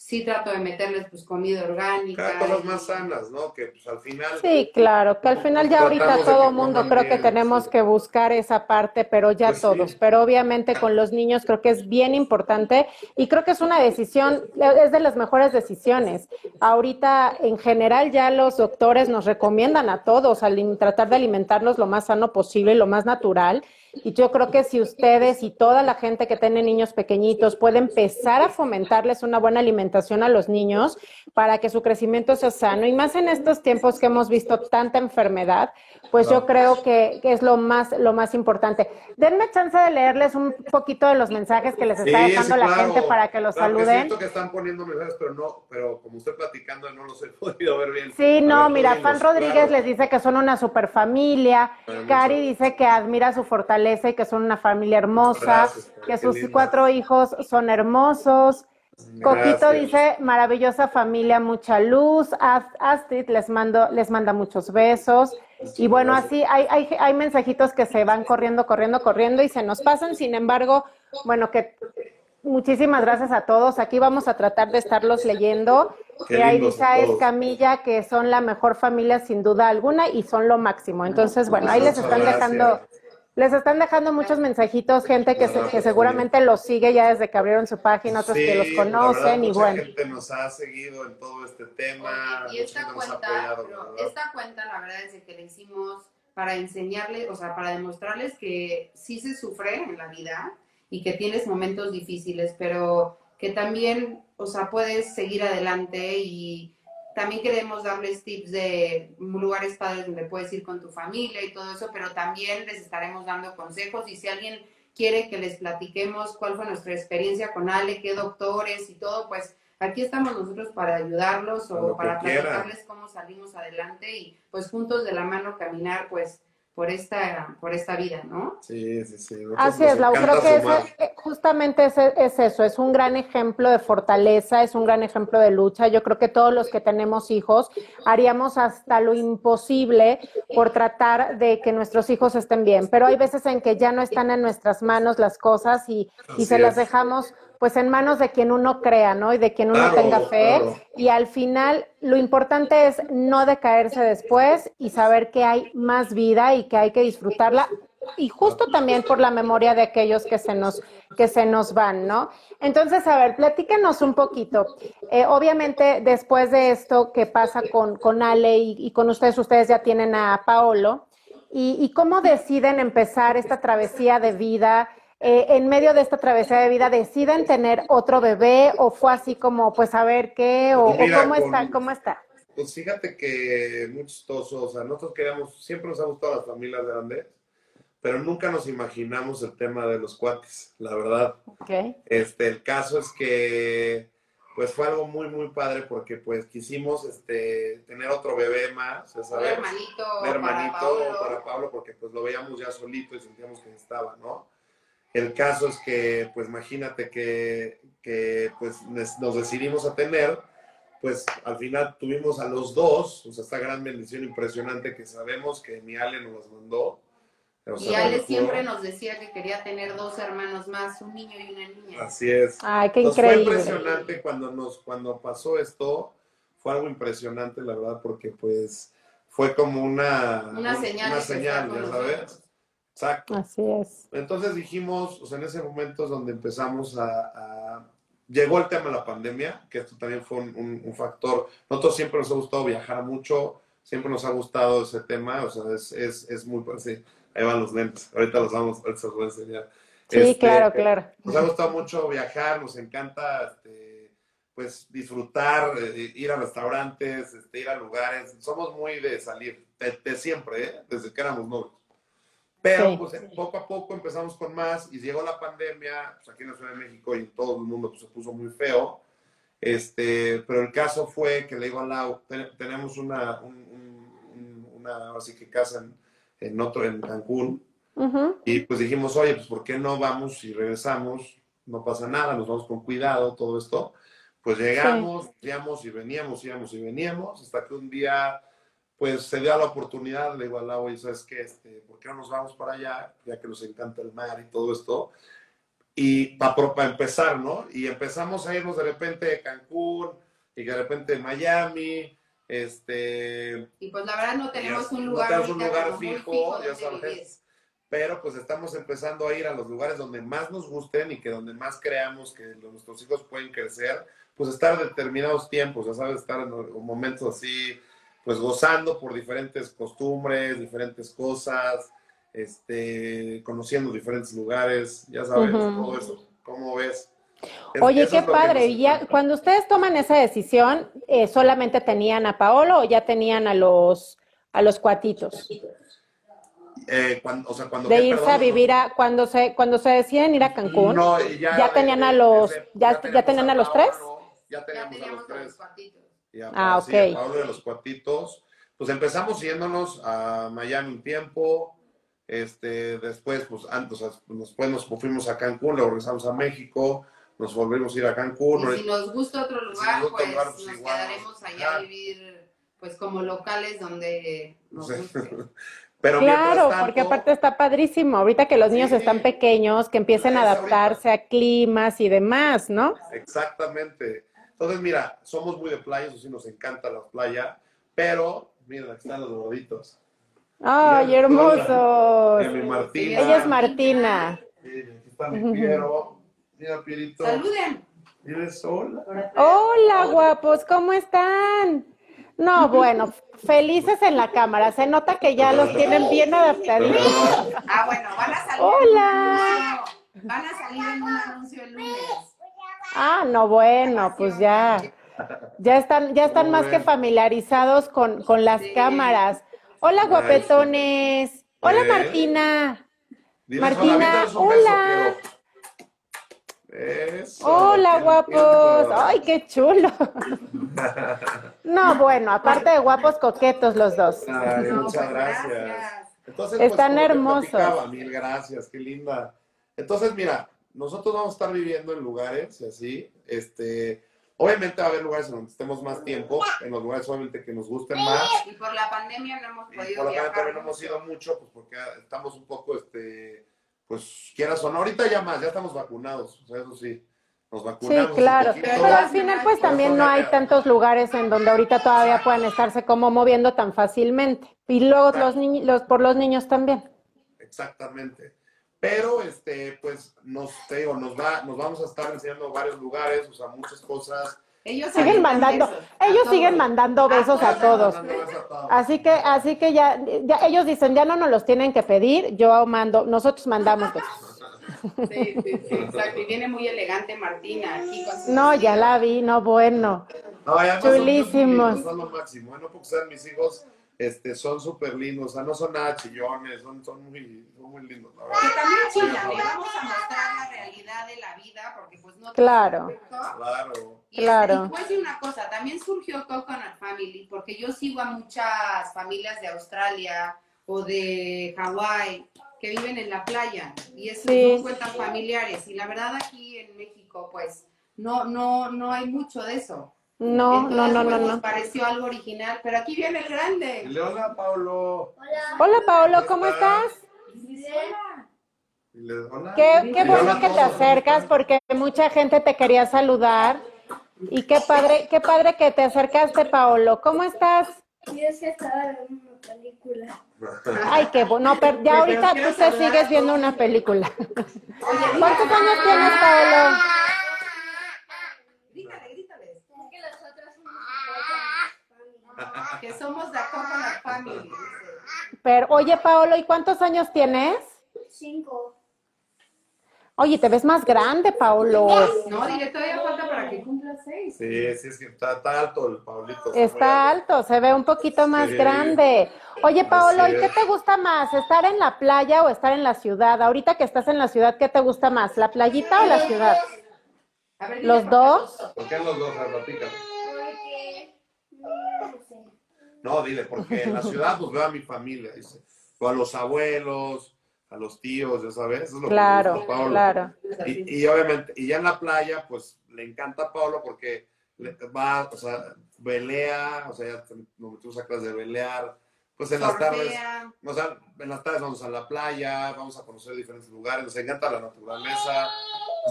sí trato de meterles pues comida orgánica. Cada cosas y- más sanas, ¿no? Que pues al final... Sí, claro, que al final ya ahorita todo mundo creo que tenemos sí. que buscar esa parte, pero ya Pues sí. todos, pero obviamente con los niños creo que es bien importante y creo que es una decisión, es de las mejores decisiones. Ahorita en general ya los doctores nos recomiendan a todos alim- tratar de alimentarnos lo más sano posible, lo más natural. Y yo creo que si ustedes y toda la gente que tiene niños pequeñitos puede empezar a fomentarles una buena alimentación, a los niños para que su crecimiento sea sano. Y más en estos tiempos que hemos visto tanta enfermedad, pues yo creo que, es lo más, lo más importante. Denme chance de leerles un poquito de los mensajes que les está dejando la gente para que los saluden. siento que están poniendo mensajes, pero no, pero como estoy platicando no los he podido ver bien. Sí, no, mira, Fan Rodríguez les dice que son una super familia. Cari dice que admira su fortaleza y que son una familia hermosa, que sus cuatro hijos son hermosos. Coquito dice, maravillosa familia, mucha luz. Astrid les, mando, les manda muchos besos. Y bueno, así hay, hay, hay mensajitos que se van corriendo, corriendo, corriendo y se nos pasan. Sin embargo, bueno, que muchísimas gracias a todos. Aquí vamos a tratar de estarlos leyendo. Y ahí dice Camilla que son la mejor familia sin duda alguna y son lo máximo. Entonces, bueno, ahí les están dejando les están dejando muchos mensajitos, gente que, que seguramente los sigue ya desde que abrieron su página, otros que los conocen y bueno. gente nos ha seguido en todo este tema. y esta cuenta, esta cuenta la verdad es que le hicimos para enseñarles, o sea, para demostrarles que sí se sufre en la vida y que tienes momentos difíciles, pero que también, o sea, puedes seguir adelante y también queremos darles tips de lugares padres donde puedes ir con tu familia y todo eso, pero también les estaremos dando consejos y si alguien quiere que les platiquemos cuál fue nuestra experiencia con Ale, qué doctores y todo, pues aquí estamos nosotros para ayudarlos o para platicarles cómo salimos adelante y pues juntos de la mano caminar pues por esta, por esta vida, ¿no? Sí, sí, sí. Así es, Lau, creo que eh, justamente es, es, eso, es un gran ejemplo de fortaleza, es un gran ejemplo de lucha. Yo creo que todos los que tenemos hijos haríamos hasta lo imposible por tratar de que nuestros hijos estén bien, pero hay veces en que ya no están en nuestras manos las cosas y, y se las dejamos pues en manos de quien uno crea, ¿no? Y de quien uno tenga fe. Y al final lo importante es no decaerse después y saber que hay más vida y que hay que disfrutarla. Y justo también por la memoria de aquellos que se nos, que se nos van, ¿no? Entonces, a ver, platíquenos un poquito. Eh, obviamente, después de esto que pasa con, con Ale y, con ustedes, ustedes ya tienen a Paolo. Y, y cómo deciden empezar esta travesía de vida? Eh, en medio de esta travesía de vida deciden tener otro bebé o fue así como pues a ver qué o, pues cómo está cómo está pues fíjate que muy chistoso o sea nosotros queríamos siempre nos han gustado las familias grandes pero nunca nos imaginamos el tema de los cuates la verdad okay. este el caso es que pues fue algo muy muy padre porque pues quisimos este tener otro bebé más ¿sabes? un hermanito, un hermanito para Pablo. para Pablo porque pues lo veíamos ya solito y sentíamos que estaba no el caso es que, pues imagínate que, pues nos decidimos a tener, pues al final tuvimos a los dos, o sea, esta gran bendición impresionante que sabemos que mi Ale nos las mandó. Y Ale siempre nos decía que quería tener dos hermanos más, un niño y una niña. Así es. Ay, qué increíble. Fue impresionante cuando nos, cuando pasó esto, fue algo impresionante, la verdad, porque pues fue como una, una señal, una señal ya sabes. Exacto. Así es. Entonces dijimos, o sea, en ese momento es donde empezamos a, Llegó el tema de la pandemia, que esto también fue un, factor. Nosotros siempre nos ha gustado viajar mucho, siempre nos ha gustado ese tema, o sea, es, es, es muy... Sí, ahí van los lentes, ahorita los vamos, ahorita los voy a enseñar. Sí, este, claro, claro. Nos ha gustado mucho viajar, nos encanta este, pues disfrutar, eh, ir a restaurantes, este, ir a lugares. Somos muy de salir, de, siempre, ¿eh? desde que éramos novios. Pero pues poco a poco empezamos con más y llegó la pandemia, pues aquí en la Ciudad de México y en todo el mundo pues, se puso muy feo. Este, pero el caso fue que le digo a Lau, tenemos una, una así que casa en, otro, en Cancún, y pues dijimos, oye, pues ¿por qué no vamos y regresamos? No pasa nada, nos vamos con cuidado, todo esto. Pues llegamos, íbamos y veníamos, íbamos y veníamos, hasta que un día pues se dio la oportunidad, le digo al y sabes qué, este, ¿por qué no nos vamos para allá? Ya que nos encanta el mar y todo esto. Y para empezar, ¿no? Y empezamos a irnos de repente de Cancún y de repente de Miami. Este, y pues la verdad no tenemos un lugar, no tenemos un lugar fijo, ya sabes. Pero pues estamos empezando a ir a los lugares donde más nos gusten y que donde más creamos que nuestros hijos pueden crecer, pues estar determinados tiempos, ya sabes, estar en momentos así pues gozando por diferentes costumbres, diferentes cosas, este, conociendo diferentes lugares, ya sabes, todo eso. ¿Cómo ves? Oye, qué padre. Y ya, cuando ustedes toman esa decisión, eh, ¿solamente tenían a Paolo o ya tenían a los, a los cuatitos? Eh, cuando, o sea, cuando De irse Perdón, a vivir a, cuando se, cuando se deciden ir a Cancún. No, ya, ¿Ya tenían a los- ya- ya tenían a los tres? Ya Ya teníamos a los a tres. los cuatitos. Y a Ah, Pablo, sí, a ok. Pablo de los cuatitos. Pues empezamos yéndonos a Miami un tiempo. Este, después, pues antes, o sea, después nos fuimos a Cancún, luego regresamos a México, nos volvimos a ir a Cancún. Y si nos gusta otro lugar, pues lugar, pues nos igual, quedaremos allá a vivir pues como locales donde nos Sí. guste. Pero Claro, tanto, porque aparte está padrísimo. Ahorita que los niños Sí. están pequeños, que empiecen a adaptarse a climas y demás, ¿no? Exactamente. Entonces, mira, somos muy de playa, eso sí nos encanta la playa, pero mira, aquí están los gorditos. ¡Ay, hermosos! Martina. Ella es Martina. Aquí está mi Piero. Mira, Pierito. Saluden. Hola. Hola, guapos, ¿cómo están? No, bueno, felices en la cámara. Se nota que ya los tienen bien adaptaditos. Ah, bueno, van a salir. Hola. en un anuncio- Van a salir en un anuncio el lunes. Ah, no, bueno, pues ya. Ya están, ya están más que familiarizados con, con las Sí. cámaras. Hola, guapetones. Hola, ¿Eh? Martina. Martina, hola, Eso. Hola, guapos. lindo. Ay, qué chulo. No, bueno, aparte de guapos coquetos los dos. Ay, No, muchas pues, gracias. Entonces, Están como te hermosos. mil gracias, qué linda. Entonces, mira, nosotros vamos a estar viviendo en lugares y así, este, obviamente va a haber lugares en donde estemos más tiempo, en los lugares obviamente que nos gusten más. Y por la pandemia no hemos Y podido por lo tanto viajar. también no hemos mucho. ido mucho, pues porque estamos un poco, este, pues quieras o no, ahorita ya más, ya estamos vacunados, o sea, eso sí, nos Sí, vacunamos. un claro. Pero al final, pues también no hay tantos lugares en donde ahorita todavía puedan estarse como moviendo tan fácilmente. Y luego los niños, los, por los niños también. Exactamente. Pero, este, pues, nos, te digo, nos va, nos vamos a estar enseñando varios lugares, o sea, muchas cosas. Ellos Siguen mandando, besos a ellos todos. siguen mandando besos a todos. A. Así que, así que ya, ya ellos dicen, ya no nos los tienen que pedir, yo mando, nosotros mandamos besos. Sí, sí, sí, exacto. Y viene muy elegante Martina aquí con No, ya la vi, no, bueno. No, Chulísimos. Son lo máximo, ¿eh? no porque sean mis hijos, este, son súper lindos, o sea, no son nada chillones, son, son, muy, son muy lindos, la verdad. También chillan, le vamos a mostrar la realidad de la vida, porque pues no Claro. Claro. Y, Claro. este, y pues, y una cosa, también surgió Coconut Family, porque yo sigo a muchas familias de Australia o de Hawái que viven en la playa y eso Sí. no cuentan familiares. Y la verdad aquí en México, pues, no, no, no hay mucho de eso. No, no, Entonces, no, pues, no, nos no. pareció algo original, pero aquí viene el grande. Dile hola, Paulo. Hola, Paolo, ¿cómo estás? Dile hola. Qué, qué bueno hola que te acercas porque mucha gente te quería saludar. Y qué padre, qué padre que te acercaste, Paolo. ¿Cómo estás? Yo es que estaba viendo una película. Ay, qué bueno. pero ya ahorita tú te sigues viendo una película. ¿Cuántos años tienes, Paolo? Grítale, grítales. Es que los otros son Que somos la Coconut Family. dice. Pero, oye, Paolo, ¿y cuántos años tienes? cinco. Oye, te ves más grande, Paolo. No, dile, todavía falta para que cumpla seis. Sí, sí, es que está, está alto el Paulito. Está alto, se ve un poquito más Sí. grande. Oye, Paolo, ¿y qué te gusta más? ¿Estar en la playa o estar en la ciudad? Ahorita que estás en la ciudad, ¿qué te gusta más? ¿La playita o la ciudad? A ver, dile ¿Los dos? ¿Por qué los dos? Platícame. No dile, porque en la ciudad pues veo a mi familia, dice. O a los abuelos, a los tíos, ya sabes. Eso es lo que Claro, gusta a Pablo. claro. Y, y obviamente, y ya en la playa, pues le encanta a Pablo porque le- va, o sea, velea, o sea, ya nos metimos a clase de velear. Pues en las tardes, o sea, en las tardes vamos a la playa, vamos a conocer diferentes lugares, nos encanta la naturaleza.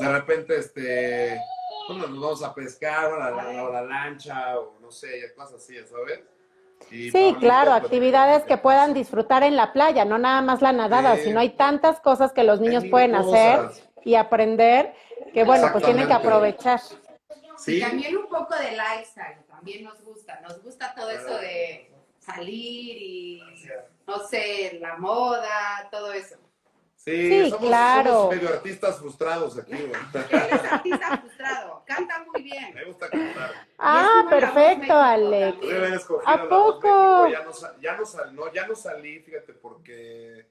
De repente, este, bueno, nos vamos a pescar, o la, la- o la lancha, o no sé, cosas así, ¿sabes? Sí, claro, pues, actividades que puedan disfrutar en la playa, no nada más la nadada, Sí. sino hay tantas cosas que los niños pueden hacer y aprender que, bueno, pues tienen que aprovechar. Sí, Y también un poco de lifestyle, también nos gusta. Nos gusta todo eso de salir y, no sé, la moda, todo eso. Sí, Sí, somos, claro. somos medio artistas frustrados aquí. Él es artista frustrado, canta muy bien. Me gusta cantar. Ah, perfecto, Alex. ¿A poco? Ya no, sa- ya, no sal- no, ya no salí, fíjate, porque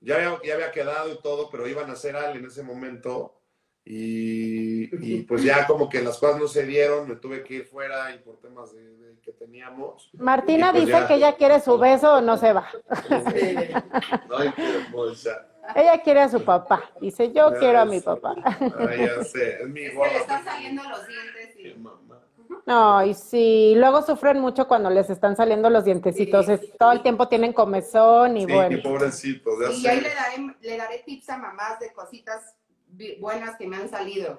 ya había, ya había quedado y todo, pero iban a hacer algo en ese momento. Y, y pues ya como que las cosas no se dieron, me tuve que ir fuera y por temas de, de que teníamos. Martina pues dice ya. que ella quiere su beso o no se va. Ay, qué hermosa. Ella quiere a su papá. Dice, yo Ya quiero a mi papá. Ay, ya sé, es mi Es que le están saliendo los dientes Qué y mamá. Sí. Luego sufren mucho cuando les están saliendo los dientecitos. Sí. Es- todo el tiempo tienen comezón y Sí, bueno. pobrecitos, ya Y sé. ahí le daré, le daré tips a mamás de cositas buenas que me han salido.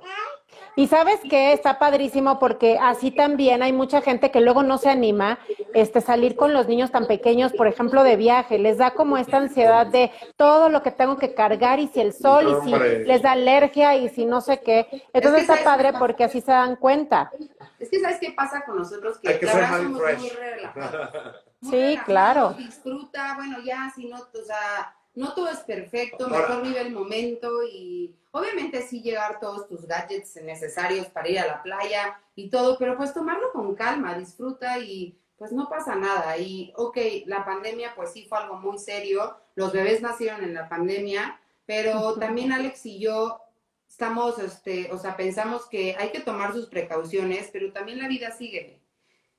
Y sabes que está padrísimo porque así también hay mucha gente que luego no se anima este salir con los niños tan pequeños, por ejemplo, de viaje, les da como esta ansiedad de todo lo que tengo que cargar y si el sol y si Hombre. les da alergia y si no sé qué. Entonces Es que está padre porque así se dan cuenta. Es que ¿sabes qué pasa con nosotros? Que Hay que la ser somos muy relajados. Muy Sí, relajados, claro. Disfruta, bueno, ya, si no, o sea, no todo es perfecto, Ahora- mejor vive el momento y obviamente sí llevar todos tus gadgets necesarios para ir a la playa y todo, pero pues tomarlo con calma, disfruta y pues no pasa nada. Y ok, la pandemia pues sí fue algo muy serio, los bebés nacieron en la pandemia, pero también Alex y yo estamos, este, o sea, pensamos que hay que tomar sus precauciones, pero también la vida sigue.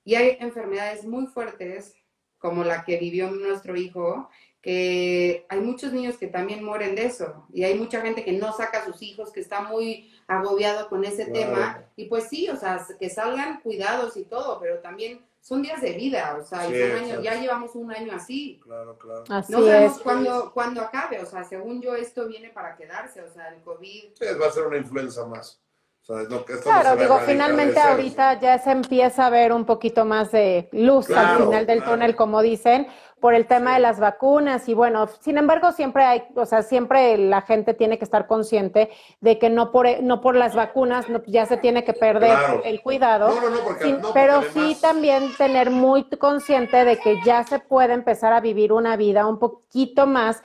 Y hay enfermedades muy fuertes, como la que vivió nuestro hijo, que hay muchos niños que también mueren de eso. Y hay mucha gente que no saca a sus hijos, que está muy agobiado con ese Claro. tema. Y pues sí, o sea, que salgan cuidados y todo, pero también son días de vida, o sea, y Sí, son años, ya llevamos un año así. Claro, claro. Así No sabemos es. cuándo, cuándo acabe, o sea, según yo esto viene para quedarse, o sea, el COVID Sí, va a ser una influenza más. O sea, no, Claro, digo, finalmente ahorita ya se empieza a ver un poquito más de luz al Claro, final del claro. túnel, como dicen, por el tema de las vacunas y bueno, sin embargo siempre hay, o sea, siempre la gente tiene que estar consciente de que no por no por las vacunas no- ya se tiene que perder Claro. el cuidado, No, no, no, porque, Sí, no, porque pero además- sí también tener muy consciente de que ya se puede empezar a vivir una vida un poquito más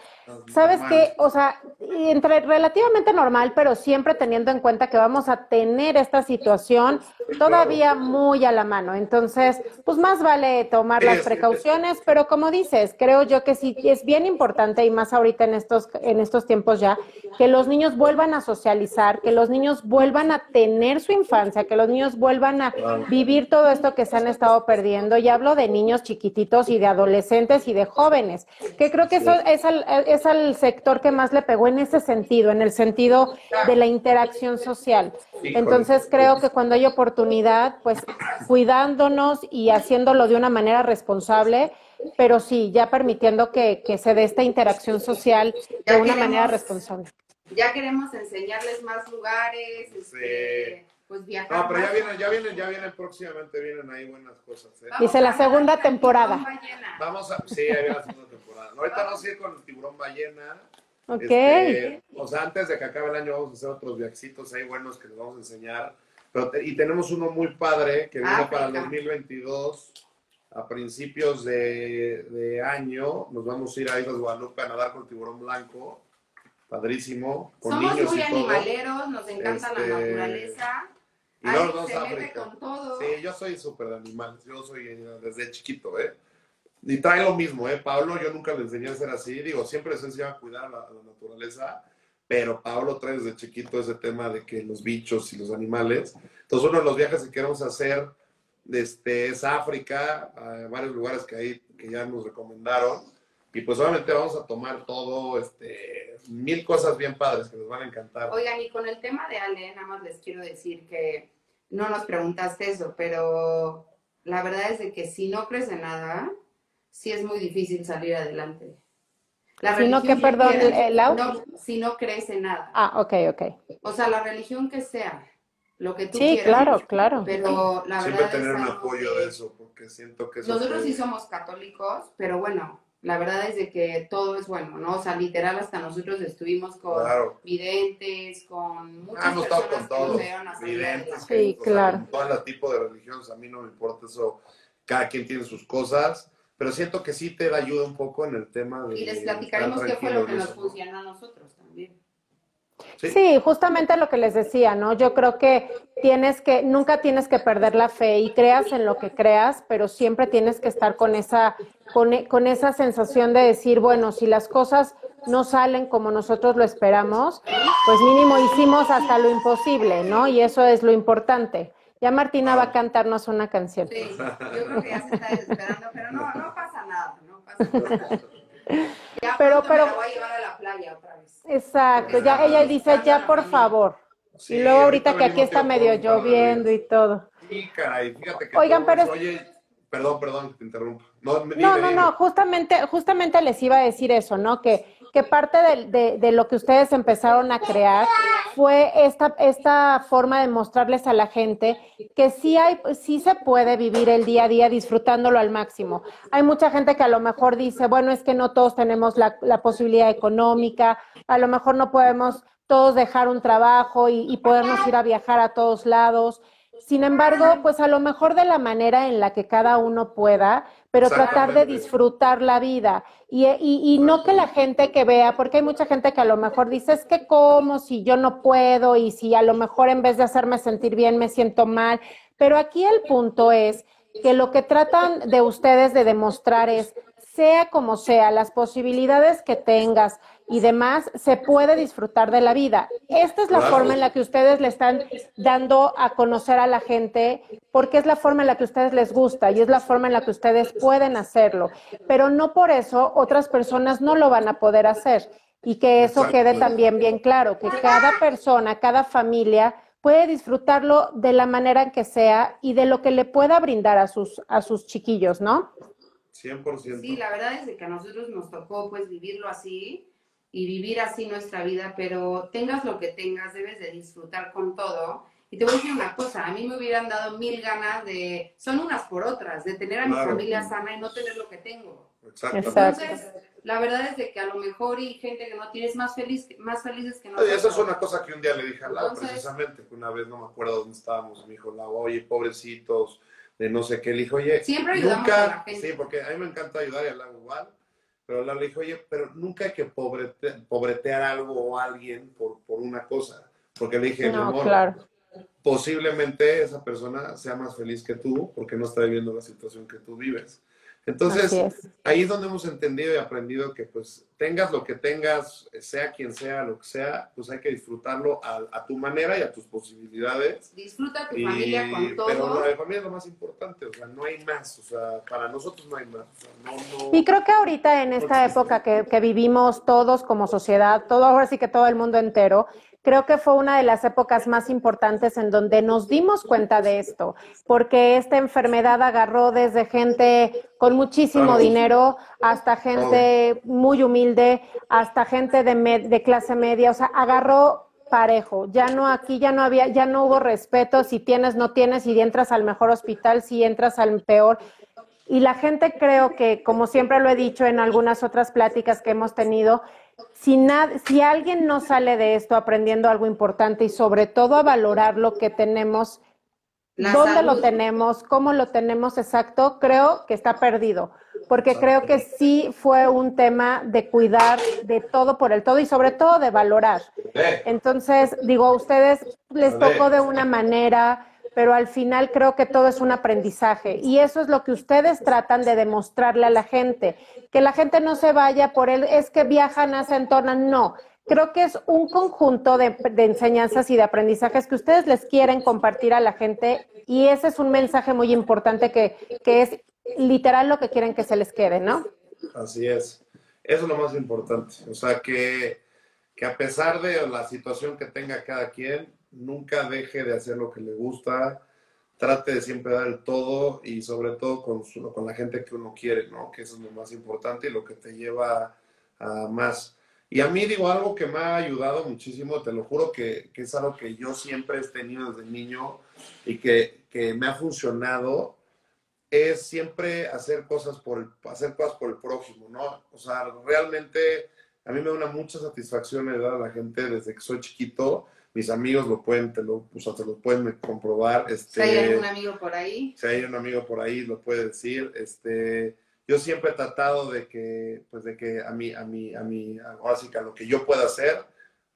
¿Sabes qué? O sea, entre relativamente normal, pero siempre teniendo en cuenta que vamos a tener esta situación todavía muy a la mano. Entonces, pues más vale tomar las es precauciones, pero como dices, creo yo que sí es bien importante y más ahorita en estos en estos tiempos ya que los niños vuelvan a socializar, que los niños vuelvan a tener su infancia, que los niños vuelvan a vivir todo esto que se han estado perdiendo. Y hablo de niños chiquititos y de adolescentes y de jóvenes, que creo que eso es al, es al sector que más le pegó en ese sentido, en el sentido de la interacción social. Entonces creo que cuando hay oportunidad, pues cuidándonos y haciéndolo de una manera responsable, pero sí, ya permitiendo que, que se dé esta interacción social de una manera responsable. ya queremos enseñarles más lugares, este, pues viajar. No, pero ya vienen, ya vienen, ya vienen próximamente, vienen ahí buenas cosas. ¿eh? Vamos Dice la a segunda temporada. Vamos a, sí, ahí viene la segunda temporada. Ahorita vamos a ir con el tiburón ballena. Ok. Este, o sea, antes de que acabe el año vamos a hacer otros viajitos ahí buenos que les vamos a enseñar. Pero te- y tenemos uno muy padre que viene África. para el 2022. A principios de, de año nos vamos a ir a Islas Guadalupe a nadar con tiburón blanco. Padrísimo. Con Somos niños muy y todo. animaleros, nos encanta Este, la naturaleza. Se mete con todo. Sí, yo soy súper de animales. Yo soy eh, desde chiquito, ¿eh? Y trae lo mismo, ¿eh? Pablo, yo nunca le enseñé a ser así. Digo, siempre les enseñaba a cuidar a la, la naturaleza, pero Pablo trae desde chiquito ese tema de que los bichos y los animales. Entonces, uno de los viajes que queremos hacer este, es África, a varios lugares que, hay, que ya nos recomendaron. Y pues obviamente vamos a tomar todo, este, mil cosas bien padres que les van a encantar. Oigan, y con el tema de Ale, nada más les quiero decir que no nos preguntaste eso, pero la verdad es de que si no crees en nada, sí es muy difícil salir adelante. La Si no, religión ¿qué, perdón, que no, si no crees en nada. Ah, ok, ok. O sea, la religión que sea, lo que tú Sí, quieras. claro, claro. Pero la Siempre verdad tener es un apoyo que- de eso, porque siento que Nosotros fue- sí somos católicos, pero bueno, la verdad es de que todo es bueno, ¿no? O sea, literal hasta nosotros estuvimos con Claro. videntes, con muchas Ah, personas con que nos a videntes. Sí, sea, claro. con todo el tipo de religiones, a mí no me importa eso, cada quien tiene sus cosas, pero siento que sí te da ayuda un poco en el tema de... Y les platicaremos qué fue lo que nos funcionó a nosotros también. Sí. Sí, justamente lo que les decía, ¿no? Yo creo que tienes que, nunca tienes que perder la fe y creas en lo que creas, pero siempre tienes que estar con esa, con, con esa sensación de decir, bueno, si las cosas no salen como nosotros lo esperamos, pues mínimo hicimos hasta lo imposible, ¿no? Y eso es lo importante. Ya Martina va a cantarnos una canción. Sí, yo creo que ya se está desesperando, pero no, no pasa nada, no pasa nada. Ya Pero- pronto pero- me la voy a llevar a la playa otra vez. Exacto, ya ella dice, ya por favor. Sí, Y luego ahorita que aquí está medio lloviendo y todo. Sí, caray, fíjate que... Oigan, todos- pero Oye, perdón, perdón, te interrumpo. No, No, dime, no, dime. no, justamente, justamente les iba a decir eso, ¿no? Que, que parte de, lo que ustedes empezaron a crear fue esta, esta forma de mostrarles a la gente que sí hay, sí se puede vivir el día a día disfrutándolo al máximo. Hay mucha gente que a lo mejor dice, bueno, es que no todos tenemos la, la posibilidad económica, a lo mejor no podemos todos dejar un trabajo y, y podernos ir a viajar a todos lados. Sin embargo, pues a lo mejor de la manera en la que cada uno pueda, pero tratar de disfrutar la vida. Y, y, y no que la gente que vea, porque hay mucha gente que a lo mejor dice, es que cómo, si yo no puedo y si a lo mejor en vez de hacerme sentir bien me siento mal, pero aquí el punto es que lo que tratan de ustedes de demostrar es, sea como sea, las posibilidades que tengas y demás, se puede disfrutar de la vida. Esta es la Claro. forma en la que ustedes le están dando a conocer a la gente, porque es la forma en la que a ustedes les gusta y es la forma en la que ustedes pueden hacerlo. Pero no por eso otras personas no lo van a poder hacer. Y que eso Exacto. quede también bien claro, que cada persona, cada familia puede disfrutarlo de la manera en que sea y de lo que le pueda brindar a sus, a sus chiquillos, ¿no? 100%. Sí, la verdad es que a nosotros nos tocó pues vivirlo así y vivir así nuestra vida, pero tengas lo que tengas, debes de disfrutar con todo. Y te voy a decir una cosa, a mí me hubieran dado mil ganas de, son unas por otras, de tener a mi Claro. familia sana y no tener lo que tengo. Exacto. Entonces, la verdad es de que a lo mejor y gente que no tiene es más feliz, más felices que Oye, nosotros. Esa es una cosa que un día le dije a Lau, Entonces- precisamente, que una vez no me acuerdo dónde estábamos, me dijo Lau, oye, pobrecitos, de no sé qué, le dije, oye, Siempre ayudamos nunca, a la gente. sí, porque a mí me encanta ayudar y a Lau igual, pero le dije, oye, pero nunca hay que pobrete- pobretear algo o alguien por, por una cosa, porque le dije, mi No, amor, claro. posiblemente esa persona sea más feliz que tú porque no está viviendo la situación que tú vives. Entonces, es. ahí es donde hemos entendido y aprendido que pues tengas lo que tengas, sea quien sea, lo que sea, pues hay que disfrutarlo a, a tu manera y a tus posibilidades. Disfruta tu Y- familia con pero todo. la familia es lo más importante, o sea, no hay más, o sea, para nosotros no hay más. o sea, no, no- Y creo que ahorita en esta época que, que vivimos todos como sociedad, todo ahora sí que todo el mundo entero, creo que fue una de las épocas más importantes en donde nos dimos cuenta de esto, porque esta enfermedad agarró desde gente con muchísimo dinero hasta gente muy humilde, hasta gente de, me- de clase media, o sea, agarró parejo. Ya no aquí ya no había ya no hubo respeto si tienes no tienes si entras al mejor hospital, si entras al peor. Y la gente creo que, como siempre lo he dicho en algunas otras pláticas que hemos tenido, si, nad- si alguien no sale de esto aprendiendo algo importante y sobre todo a valorar lo que tenemos, La dónde lo tenemos, cómo lo tenemos exacto, creo que está perdido. Porque creo que sí fue un tema de cuidar de todo por el todo y sobre todo de valorar. Entonces, digo, a ustedes les tocó de una manera, pero al final creo que todo es un aprendizaje. Y eso es lo que ustedes tratan de demostrarle a la gente. Que la gente no se vaya por él, es que viajan, hacen, tornan. No. Creo que es un conjunto de, enseñanzas y de aprendizajes que ustedes les quieren compartir a la gente. Y ese es un mensaje muy importante que, que es literal lo que quieren que se les quede, ¿no? Así es. Eso es lo más importante. O sea, que, que a pesar de la situación que tenga cada quien, nunca deje de hacer lo que le gusta, trate de siempre dar el todo y sobre todo con, con la gente que uno quiere, ¿no? Que eso es lo más importante y lo que te lleva a más. Y a mí digo algo que me ha ayudado muchísimo, te lo juro que, que es algo que yo siempre he tenido desde niño y que, que me ha funcionado, es siempre hacer cosas por el, hacer cosas por el prójimo, ¿no? O sea, realmente a mí me da una mucha satisfacción ayudar a la gente desde que soy chiquito. Mis amigos lo pueden, te lo, o sea, te lo pueden comprobar. Si Este, hay algún amigo por ahí. si hay un amigo por ahí, lo puede decir. Este, yo siempre he tratado de que, pues de que a mí, a mí, a mí, ahora sí que a lo que yo pueda hacer,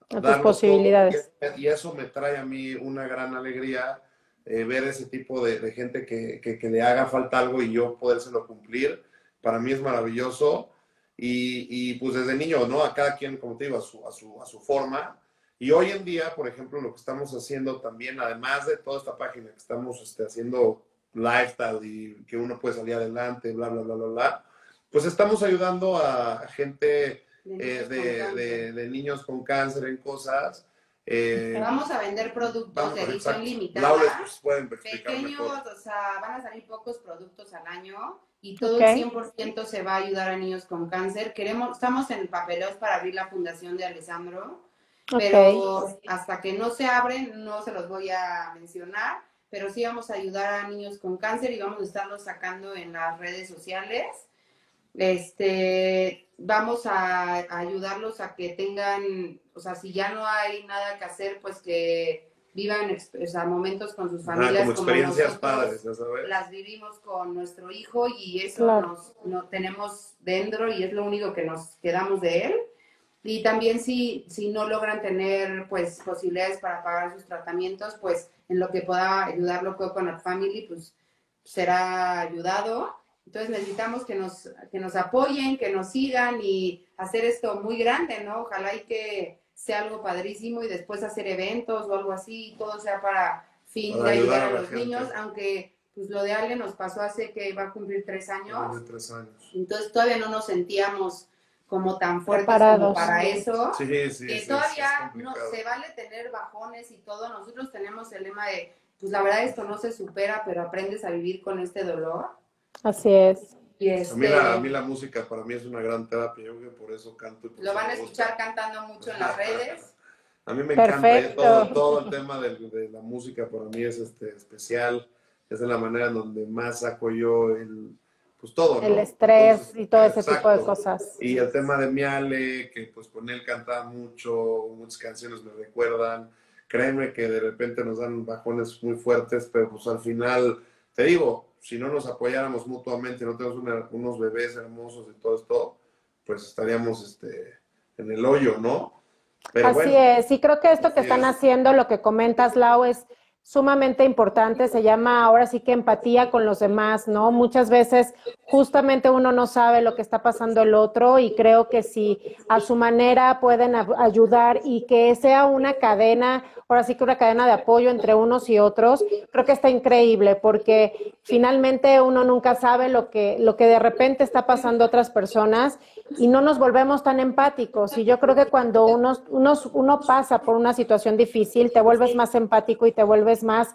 A tus posibilidades. todo, y, y eso me trae a mí una gran alegría eh, ver ese tipo de, de gente que, que, que le haga falta algo y yo podérselo cumplir. Para mí es maravilloso. Y, y, pues desde niño, ¿no? A cada quien, como te digo, a su, a, su, a su forma. Y hoy en día, por ejemplo, lo que estamos haciendo también, además de toda esta página que estamos este, haciendo lifestyle y que uno puede salir adelante, bla, bla, bla, bla, bla, pues estamos ayudando a gente de eh, niños con de, cáncer. de- de niños con cáncer en cosas. eh, Vamos a vender productos vamos, de edición exacto. limitada. Laura, pues, pueden pequeños, mejor. o sea, van a salir pocos productos al año y todo Ok. el 100% se va a ayudar a niños con cáncer. Queremos, estamos en papeleos para abrir la fundación de Alessandro, pero hasta que no se abren no se los voy a mencionar, pero sí vamos a ayudar a niños con cáncer y vamos a estarlos sacando en las redes sociales. Este, vamos a, a ayudarlos a que tengan, o sea, si ya no hay nada que hacer, pues que vivan o sea, momentos con sus familias como como experiencias nosotros padres, ya sabes. las vivimos con nuestro hijo y eso Claro. nos no tenemos dentro y es lo único que nos quedamos de él. Y también si, si no logran tener pues posibilidades para pagar sus tratamientos, pues en lo que pueda ayudarlo Coconut Family, pues será ayudado. Entonces necesitamos que nos, que nos apoyen, que nos sigan y hacer esto muy grande, ¿no? Ojalá y que sea algo padrísimo y después hacer eventos o algo así, y todo sea para fin Para de ayudar ayudar a los niños, aunque pues lo de Ale nos pasó hace que va a cumplir tres años, tres años. entonces todavía no nos sentíamos como tan fuertes Preparados. como para eso. Sí, sí, que sí, todavía no se vale tener bajones y todo. Nosotros tenemos el lema de, pues la verdad esto no se supera, pero aprendes a vivir con este dolor. Así es. Y A este, mí, la, a mí la música para mí es una gran terapia, yo creo que por eso canto. Y por lo van a escuchar cantando mucho en las redes. A mí me encanta eh, Perfecto. todo, todo el tema de, de la música para mí es este especial, es de la manera en donde más saco yo el pues todo, ¿no? El estrés Entonces, y todo ese tipo de cosas. Y el tema de Miale, que pues con él cantaba mucho, muchas canciones me recuerdan. Créeme que de repente nos dan bajones muy fuertes, pero pues al final, te digo, si no nos apoyáramos mutuamente, no tenemos una- unos bebés hermosos y todo esto, pues estaríamos este, en el hoyo, ¿no? Pero Así bueno, es, y creo que esto que están es. haciendo, lo que comentas, Lau, es sumamente importante, se llama ahora sí que empatía con los demás, ¿no? Muchas veces justamente uno no sabe lo que está pasando el otro y creo que si a su manera pueden ayudar y que sea una cadena, ahora sí que una cadena de apoyo entre unos y otros, creo que está increíble porque finalmente uno nunca sabe lo que, lo que de repente está pasando a otras personas y no nos volvemos tan empáticos. Y yo creo que cuando uno, uno, uno pasa por una situación difícil, te vuelves más empático y te vuelves más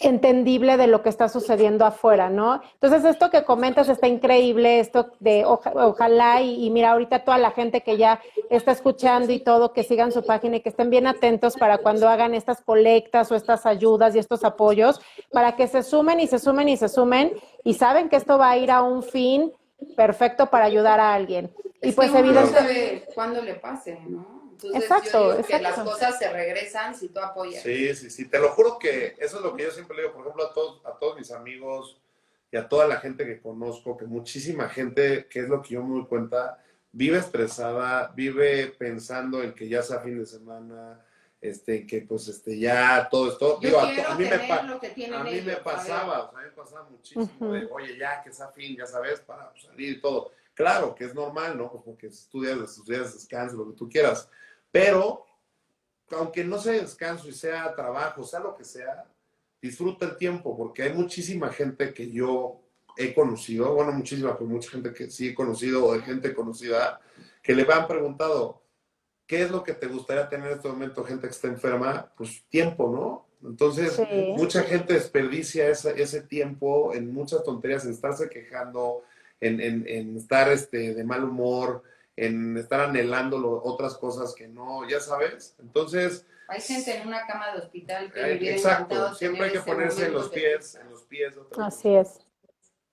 entendible de lo que está sucediendo afuera, ¿no? Entonces, esto que comentas está increíble, esto de oja- ojalá y, y mira, ahorita toda la gente que ya está escuchando y todo, que sigan su página y que estén bien atentos para cuando hagan estas colectas o estas ayudas y estos apoyos, para que se sumen y se sumen y se sumen y saben que esto va a ir a un fin perfecto para ayudar a alguien. Y Es pues evidentemente... cuándo le pase, ¿no? Entonces Exacto, yo digo que las exacto. cosas se regresan si tú apoyas. Sí, sí, sí. Te lo juro que eso es lo que yo siempre le digo, por ejemplo, a todos, a todos mis amigos y a toda la gente que conozco, que muchísima gente, que es lo que yo me doy cuenta, vive estresada, vive pensando en que ya sea fin de semana, este, que pues este, ya todo esto. Yo Digo, a, a mí me tener pa- lo que tienen a mí ellos, me pasaba, o sea, a mí me pasaba muchísimo de, oye, ya que sea fin, ya sabes, para pues, salir y todo. Claro que es normal, ¿no? Pues porque estudias, estudias, descansas, lo que tú quieras. Pero, aunque no sea descanso y sea trabajo, sea lo que sea, disfruta el tiempo, porque hay muchísima gente que yo he conocido, bueno, muchísima, pero mucha gente que sí he conocido o de gente conocida, que le han preguntado, ¿qué es lo que te gustaría tener en este momento, gente que está enferma? Pues tiempo, ¿no? Entonces, Sí. mucha gente desperdicia ese, ese tiempo en muchas tonterías, en estarse quejando, en, en- en estar este, de mal humor, en estar anhelando lo- otras cosas que no, ya sabes. Entonces, Hay gente en una cama de hospital que eh, exacto, siempre hay que ponerse en los pies, en los pies otra Así es.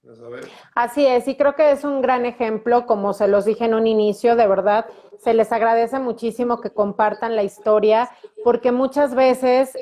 ya sabes. Así es, y creo que es un gran ejemplo, como se los dije en un inicio, de verdad, se les agradece muchísimo que compartan la historia, porque muchas veces,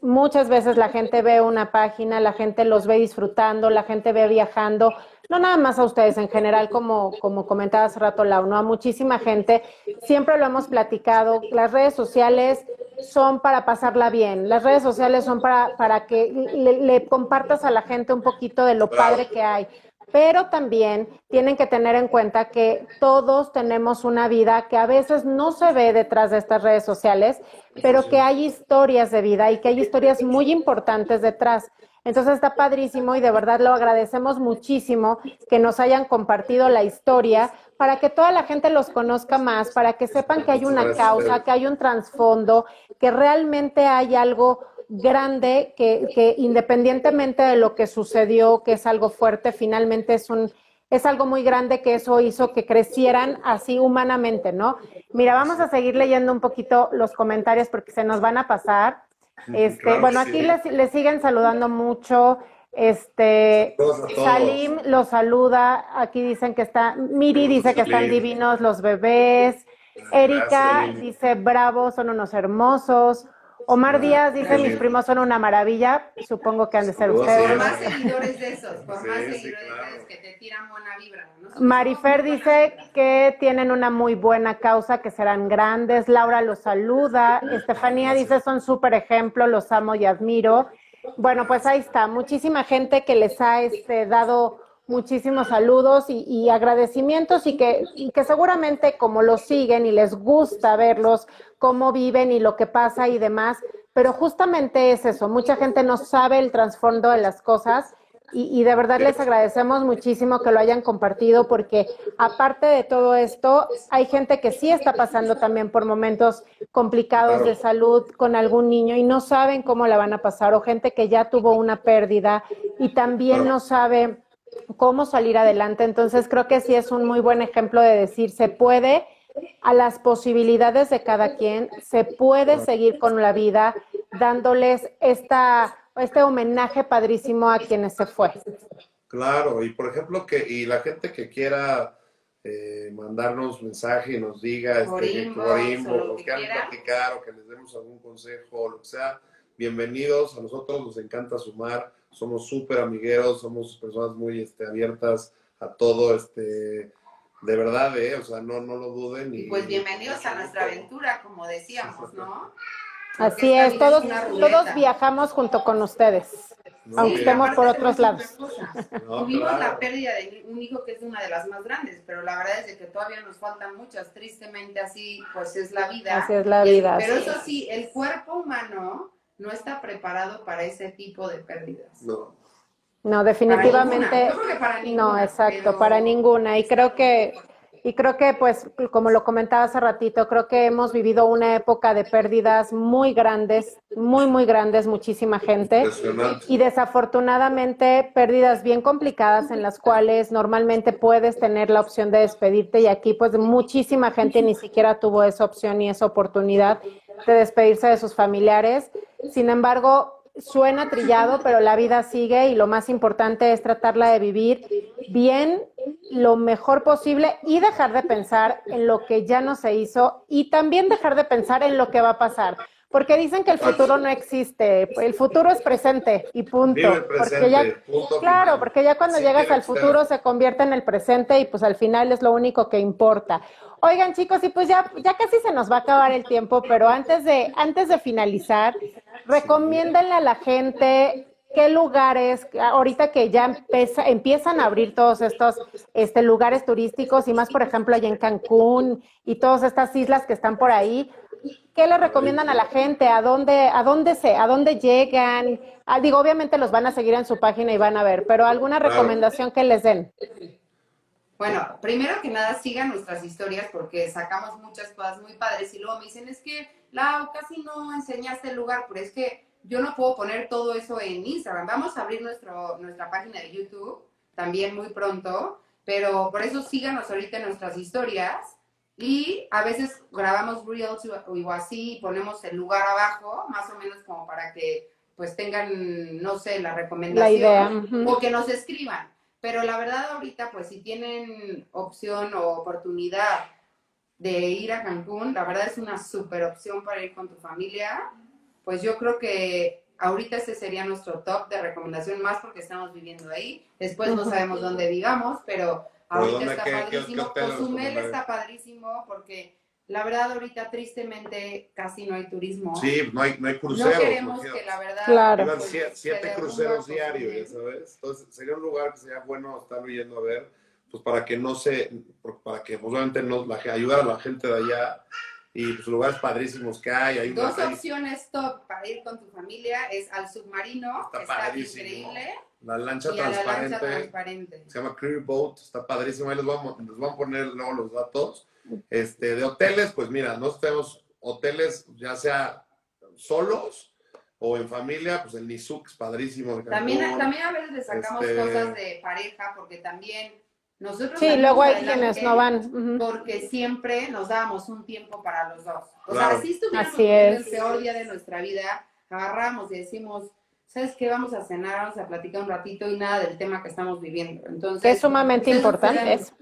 muchas veces la gente ve una página, la gente los ve disfrutando, la gente ve viajando, no nada más a ustedes en general, como, como comentaba hace rato Lau, ¿no? A muchísima gente, siempre lo hemos platicado, las redes sociales son para pasarla bien, las redes sociales son para, para que le, le compartas a la gente un poquito de lo padre que hay pero también tienen que tener en cuenta que todos tenemos una vida que a veces no se ve detrás de estas redes sociales, pero que hay historias de vida y que hay historias muy importantes detrás. Entonces está padrísimo y de verdad lo agradecemos muchísimo que nos hayan compartido la historia para que toda la gente los conozca más, para que sepan que hay una causa, que hay un trasfondo, que realmente hay algo grande que, que independientemente de lo que sucedió, que es algo fuerte, finalmente es un es algo muy grande que eso hizo que crecieran así humanamente, ¿no? Mira, vamos a seguir leyendo un poquito los comentarios porque se nos van a pasar. Este, Claro bueno, aquí sí. les, les siguen saludando mucho. Este. Salim los saluda. Aquí dicen que está, Miri dice que están divinos los bebés. Erika Gracias. dice, bravo, son unos hermosos. Omar Díaz dice, mis primos son una maravilla. Supongo que han de ser ustedes. Por más seguidores de esos, por más sí, seguidores claro. de esos que te tiran buena vibra. ¿no? Marifer dice que tienen una muy buena causa, que serán grandes. Laura los saluda. Estefanía dice, son súper ejemplo, los amo y admiro. Bueno, pues ahí está. Muchísima gente que les ha este, dado muchísimos saludos y, y agradecimientos y que, y que seguramente como los siguen y les gusta verlos, cómo viven y lo que pasa y demás. Pero justamente es eso. Mucha gente no sabe el trasfondo de las cosas y, y de verdad les agradecemos muchísimo que lo hayan compartido porque aparte de todo esto, hay gente que sí está pasando también por momentos complicados Claro. de salud con algún niño y no saben cómo la van a pasar o gente que ya tuvo una pérdida y también Claro. no sabe cómo salir adelante. Entonces creo que sí es un muy buen ejemplo de decir se puede a las posibilidades de cada quien, se puede seguir con la vida dándoles esta, este homenaje padrísimo a quienes se fue. Claro, y por ejemplo, que y la gente que quiera eh, mandarnos mensaje y nos diga este, o o que quieran. platicar o que les demos algún consejo o lo que sea, bienvenidos. A nosotros nos encanta sumar, somos súper amigueros, somos personas muy este, abiertas a todo, este, de verdad, ¿eh? O sea, no, no lo duden. Y, Pues bienvenidos a nuestra aventura, como decíamos, ¿no? Así Porque es, todos, ruleta. todos viajamos junto con ustedes, No, aunque estemos por otros lados. No, Tuvimos claro. la pérdida de un hijo que es una de las más grandes, pero la verdad es de que todavía nos faltan muchas. Tristemente así, pues es la vida. Así es la vida. Pero eso es. sí, el cuerpo humano no está preparado para ese tipo de pérdidas. No. No, Para definitivamente. para ninguna, No, exacto, pero- para ninguna. Y creo que, y creo que, pues, como lo comentaba hace ratito, creo que hemos vivido una época de pérdidas muy grandes, muy, muy grandes, muchísima gente. Y desafortunadamente, pérdidas bien complicadas en las cuales normalmente puedes tener la opción de despedirte y aquí pues muchísima gente ni siquiera tuvo esa opción ni esa oportunidad de despedirse de sus familiares. Sin embargo, suena trillado, pero la vida sigue y lo más importante es tratarla de vivir bien, lo mejor posible y dejar de pensar en lo que ya no se hizo y también dejar de pensar en lo que va a pasar. Porque dicen que el futuro no existe, el futuro es presente y punto. Vive el Porque presente, ya, punto claro, final. porque ya cuando Sí, llegas al ser. futuro se convierte en el presente y pues al final es lo único que importa. Oigan chicos, y pues ya, ya casi se nos va a acabar el tiempo, pero antes de, antes de finalizar, recomiéndenle a la gente qué lugares, ahorita que ya empieza- empiezan a abrir todos estos este, lugares turísticos y más, por ejemplo, allá en Cancún y todas estas islas que están por ahí, ¿qué le recomiendan a la gente? ¿A dónde, a dónde se, a dónde llegan? Ah, digo, obviamente los van a seguir en su página y van a ver, pero alguna recomendación que les den. Bueno, primero que nada sigan nuestras historias porque sacamos muchas cosas muy padres y luego me dicen, es que Lau, casi no enseñaste el lugar, pero es que yo no puedo poner todo eso en Instagram. Vamos a abrir nuestro, nuestra página de YouTube también muy pronto, pero por eso síganos ahorita en nuestras historias y a veces grabamos reels o así y ponemos el lugar abajo, más o menos como para que pues tengan, no sé, la recomendación La o que nos escriban. Pero la verdad ahorita, pues si tienen opción o oportunidad de ir a Cancún, la verdad es una super opción para ir con tu familia. Pues yo creo que ahorita ese sería nuestro top de recomendación, más porque estamos viviendo ahí. Después no sabemos dónde vivamos, ¿Pero ahorita dónde, está qué- qué- qué padrísimo. hotel nos Cozumel está padrísimo porque la verdad ahorita tristemente casi no hay turismo. Sí, no hay, no hay no cruceros. queremos imagínate. que la verdad... Claro. Pues, siete derrumba cruceros diarios, ya sabes. Entonces, sería un lugar que sería bueno estar yendo a ver, pues para que no se, para que pues, obviamente no, la, ayudar a la gente de allá y pues lugares padrísimos que hay. hay, Dos opciones top para ir con tu familia es al submarino, Está que está padrísimo. increíble, la lancha y a la lancha transparente. se llama Clear Boat, está padrísimo, ahí les vamos, les vamos a poner luego los datos. Este, de hoteles, pues mira, nosotros tenemos hoteles ya sea solos o en familia, pues el Nizuc es padrísimo. de También, también a veces le sacamos Este- cosas de pareja, porque también nosotros... Sí, luego hay quienes no van. Porque siempre nos dábamos un tiempo para los dos. O Claro. sea, si estuviéramos Así es. el peor día de nuestra vida, agarramos y decimos, ¿sabes qué? Vamos a cenar, vamos a platicar un ratito y nada del tema que estamos viviendo. Entonces, es sumamente importante eso.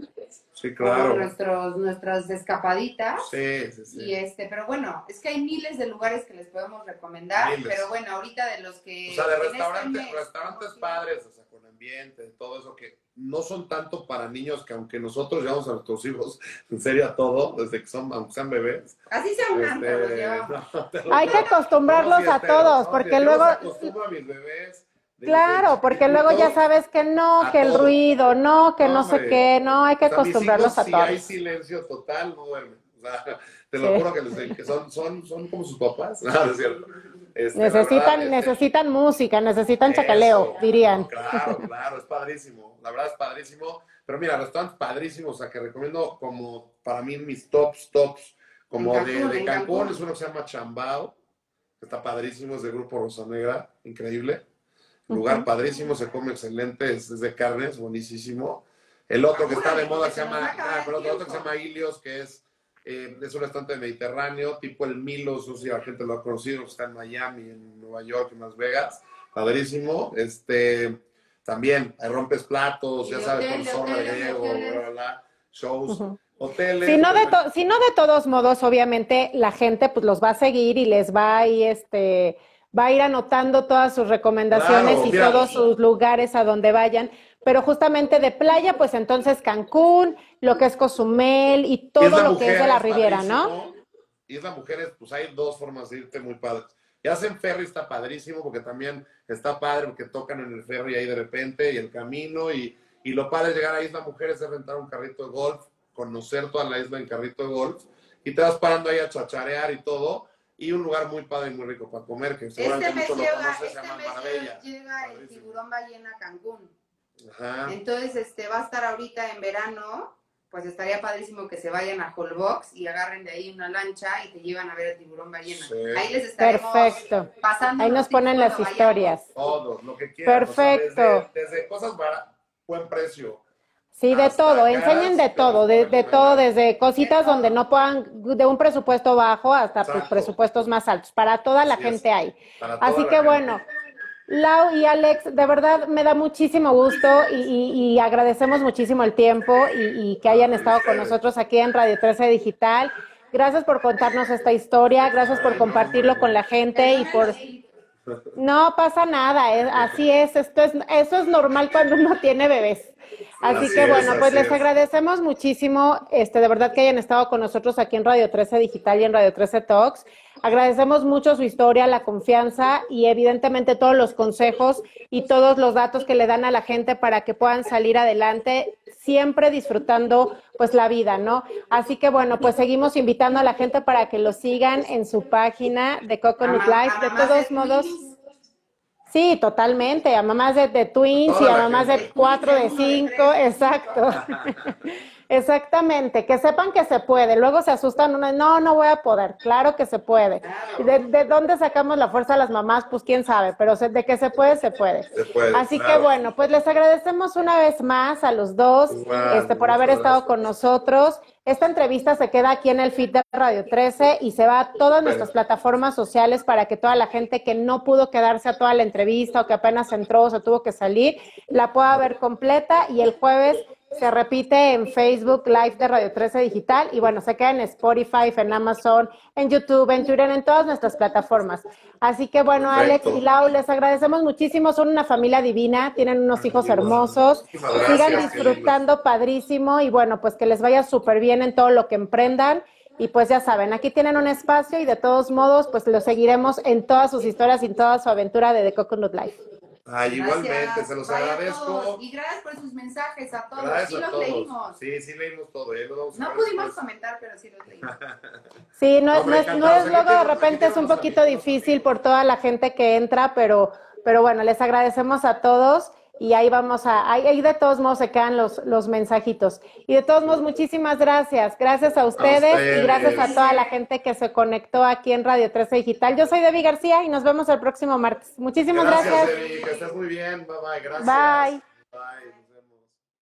Sí, claro. nuestros, nuestras escapaditas. Sí, sí, sí. Y este, pero bueno, es que hay miles de lugares que les podemos recomendar, Miles. pero bueno, ahorita de los que... O sea, de este restaurantes, mes restaurantes padres, o sea, con ambiente, todo eso que no son tanto para niños que aunque nosotros llevamos a nuestros hijos en serio a todo, desde que son, aunque sean bebés. Así sea un antro, los este, llevamos. no, Hay que acostumbrarlos a todos, porque luego, los acostumbro a mis bebés. Claro, porque luego ya sabes que no, que el todo. ruido, no, que no sé qué, no, hay que O sea, mis acostumbrarlos a Si hay silencio total, no duermen. O sea, te lo Sí. juro que, les, que son, son, son como sus papás. No, es cierto. Este, Necesitan, verdad, este, necesitan música, necesitan chacaleo, dirían. Claro, claro, es padrísimo. La verdad es padrísimo. Pero mira, restaurantes padrísimos, o sea, que recomiendo como para mí mis tops, tops, como de, Cancún, de Cancún, Cancún. es uno que se llama Chambao, que está padrísimo, es de Grupo Rosa Negra, increíble. Lugar padrísimo, se come excelente, es, es de carnes, buenísimo. El otro que está de moda se llama, ah, pero otro, otro que se llama Ilios, que es, eh, es un restaurante mediterráneo, tipo el Milos, no sé si la gente lo ha conocido, que está en Miami, en Nueva York, en Las Vegas, padrísimo. Este, también, hay rompes platos, Y ya sabes, con de zorra griego, bla, bla, bla, shows, hoteles. Si no, de to- si no de todos modos, obviamente la gente pues los va a seguir y les va a ir, este, va a ir anotando todas sus recomendaciones Claro, y todos sus lugares a donde vayan. Pero justamente de playa, pues entonces Cancún, lo que es Cozumel y todo lo que es de la Riviera, ¿no? Isla Mujeres, pues hay dos formas de irte muy padres. Ya hacen ferry está padrísimo porque también está padre porque tocan en el ferry ahí de repente y el camino y, y lo padre es llegar a Isla Mujeres es rentar un carrito de golf, conocer toda la isla en carrito de golf y te vas parando ahí a chacharear y todo y un lugar muy padre y muy rico para comer que Este seguramente mes muchos lo llega, este llama mes Marbella. llega el tiburón ballena a Cancún. Ajá. Entonces, este va a estar ahorita en verano, pues estaría padrísimo que se vayan a Holbox y agarren de ahí una lancha y te llevan a ver el tiburón ballena. Sí. Ahí les estaremos Perfecto. pasando. Ahí nos ponen las historias. Todos, lo que quieran. o sea, Perfecto. desde, desde cosas baratas, buen precio. Sí, de todo, enseñen de todo, de, de todo, desde cositas donde no puedan, de un presupuesto bajo hasta pues, presupuestos más altos. Para toda la Así es. gente hay. Así que gente. bueno, Lau y Alex, de verdad me da muchísimo gusto y, y- y agradecemos muchísimo el tiempo y, y que hayan estado con nosotros aquí en Radio 13 Digital. Gracias por contarnos esta historia, gracias por compartirlo con la gente y por... No pasa nada, es- así es, esto es, eso es normal cuando uno tiene bebés. Así, Así que es, bueno, pues les es. agradecemos muchísimo, este, de verdad que hayan estado con nosotros aquí en Radio 13 Digital y en Radio 13 Talks. Agradecemos mucho su historia, la confianza y evidentemente todos los consejos y todos los datos que le dan a la gente para que puedan salir adelante, siempre disfrutando pues la vida, ¿no? Así que bueno, pues seguimos invitando a la gente para que lo sigan en su página de Coconut Life. De todos modos, sí, totalmente, a mamás de, de twins y a mamás de gente. cuatro, de cinco, exacto. Exactamente, que sepan que se puede. Luego se asustan uno, no, no voy a poder. Claro que se puede. Claro. ¿De, de dónde sacamos la fuerza a las mamás? Pues quién sabe, pero se- de que se puede, se puede. Se puede, Así que bueno, pues les agradecemos una vez más a los dos este, por haber estado gracias. con nosotros. Esta entrevista se queda aquí en el feed de Radio 13 y se va a todas nuestras plataformas sociales para que toda la gente que no pudo quedarse a toda la entrevista o que apenas entró o se tuvo que salir, la pueda ver completa y el jueves se repite en Facebook Live de Radio 13 Digital y bueno, se queda en Spotify, en Amazon, en YouTube, en Twitter, en todas nuestras plataformas. Así que bueno, Alex y Lau, les agradecemos muchísimo, son una familia divina, tienen unos hijos hermosos, sigan gracias, qué disfrutando padrísimo y bueno, pues que les vaya súper bien en todo lo que emprendan. Y pues ya saben, aquí tienen un espacio y de todos modos, pues lo seguiremos en todas sus historias y en toda su aventura de The Coconut Life. Ay, igualmente, se los agradezco. Y gracias por sus mensajes a todos. Gracias sí a los todos. leímos. Sí, sí leímos todo. ¿eh? No pudimos después. comentar, pero sí los leímos. Sí, no, es- Hombre, no es, no es luego de repente es un poquito amigos. difícil por toda la gente que entra, pero, pero bueno, les agradecemos a todos y ahí vamos a, ahí, ahí de todos modos se quedan los, los mensajitos. Y de todos modos, muchísimas gracias. Gracias a ustedes, ustedes. y gracias a toda la gente que se conectó aquí en Radio 13 Digital. Yo soy Debbie García y nos vemos el próximo martes. Muchísimas Gracias, gracias. Debbie, que estés muy bien. Bye bye. Gracias. Bye. Bye.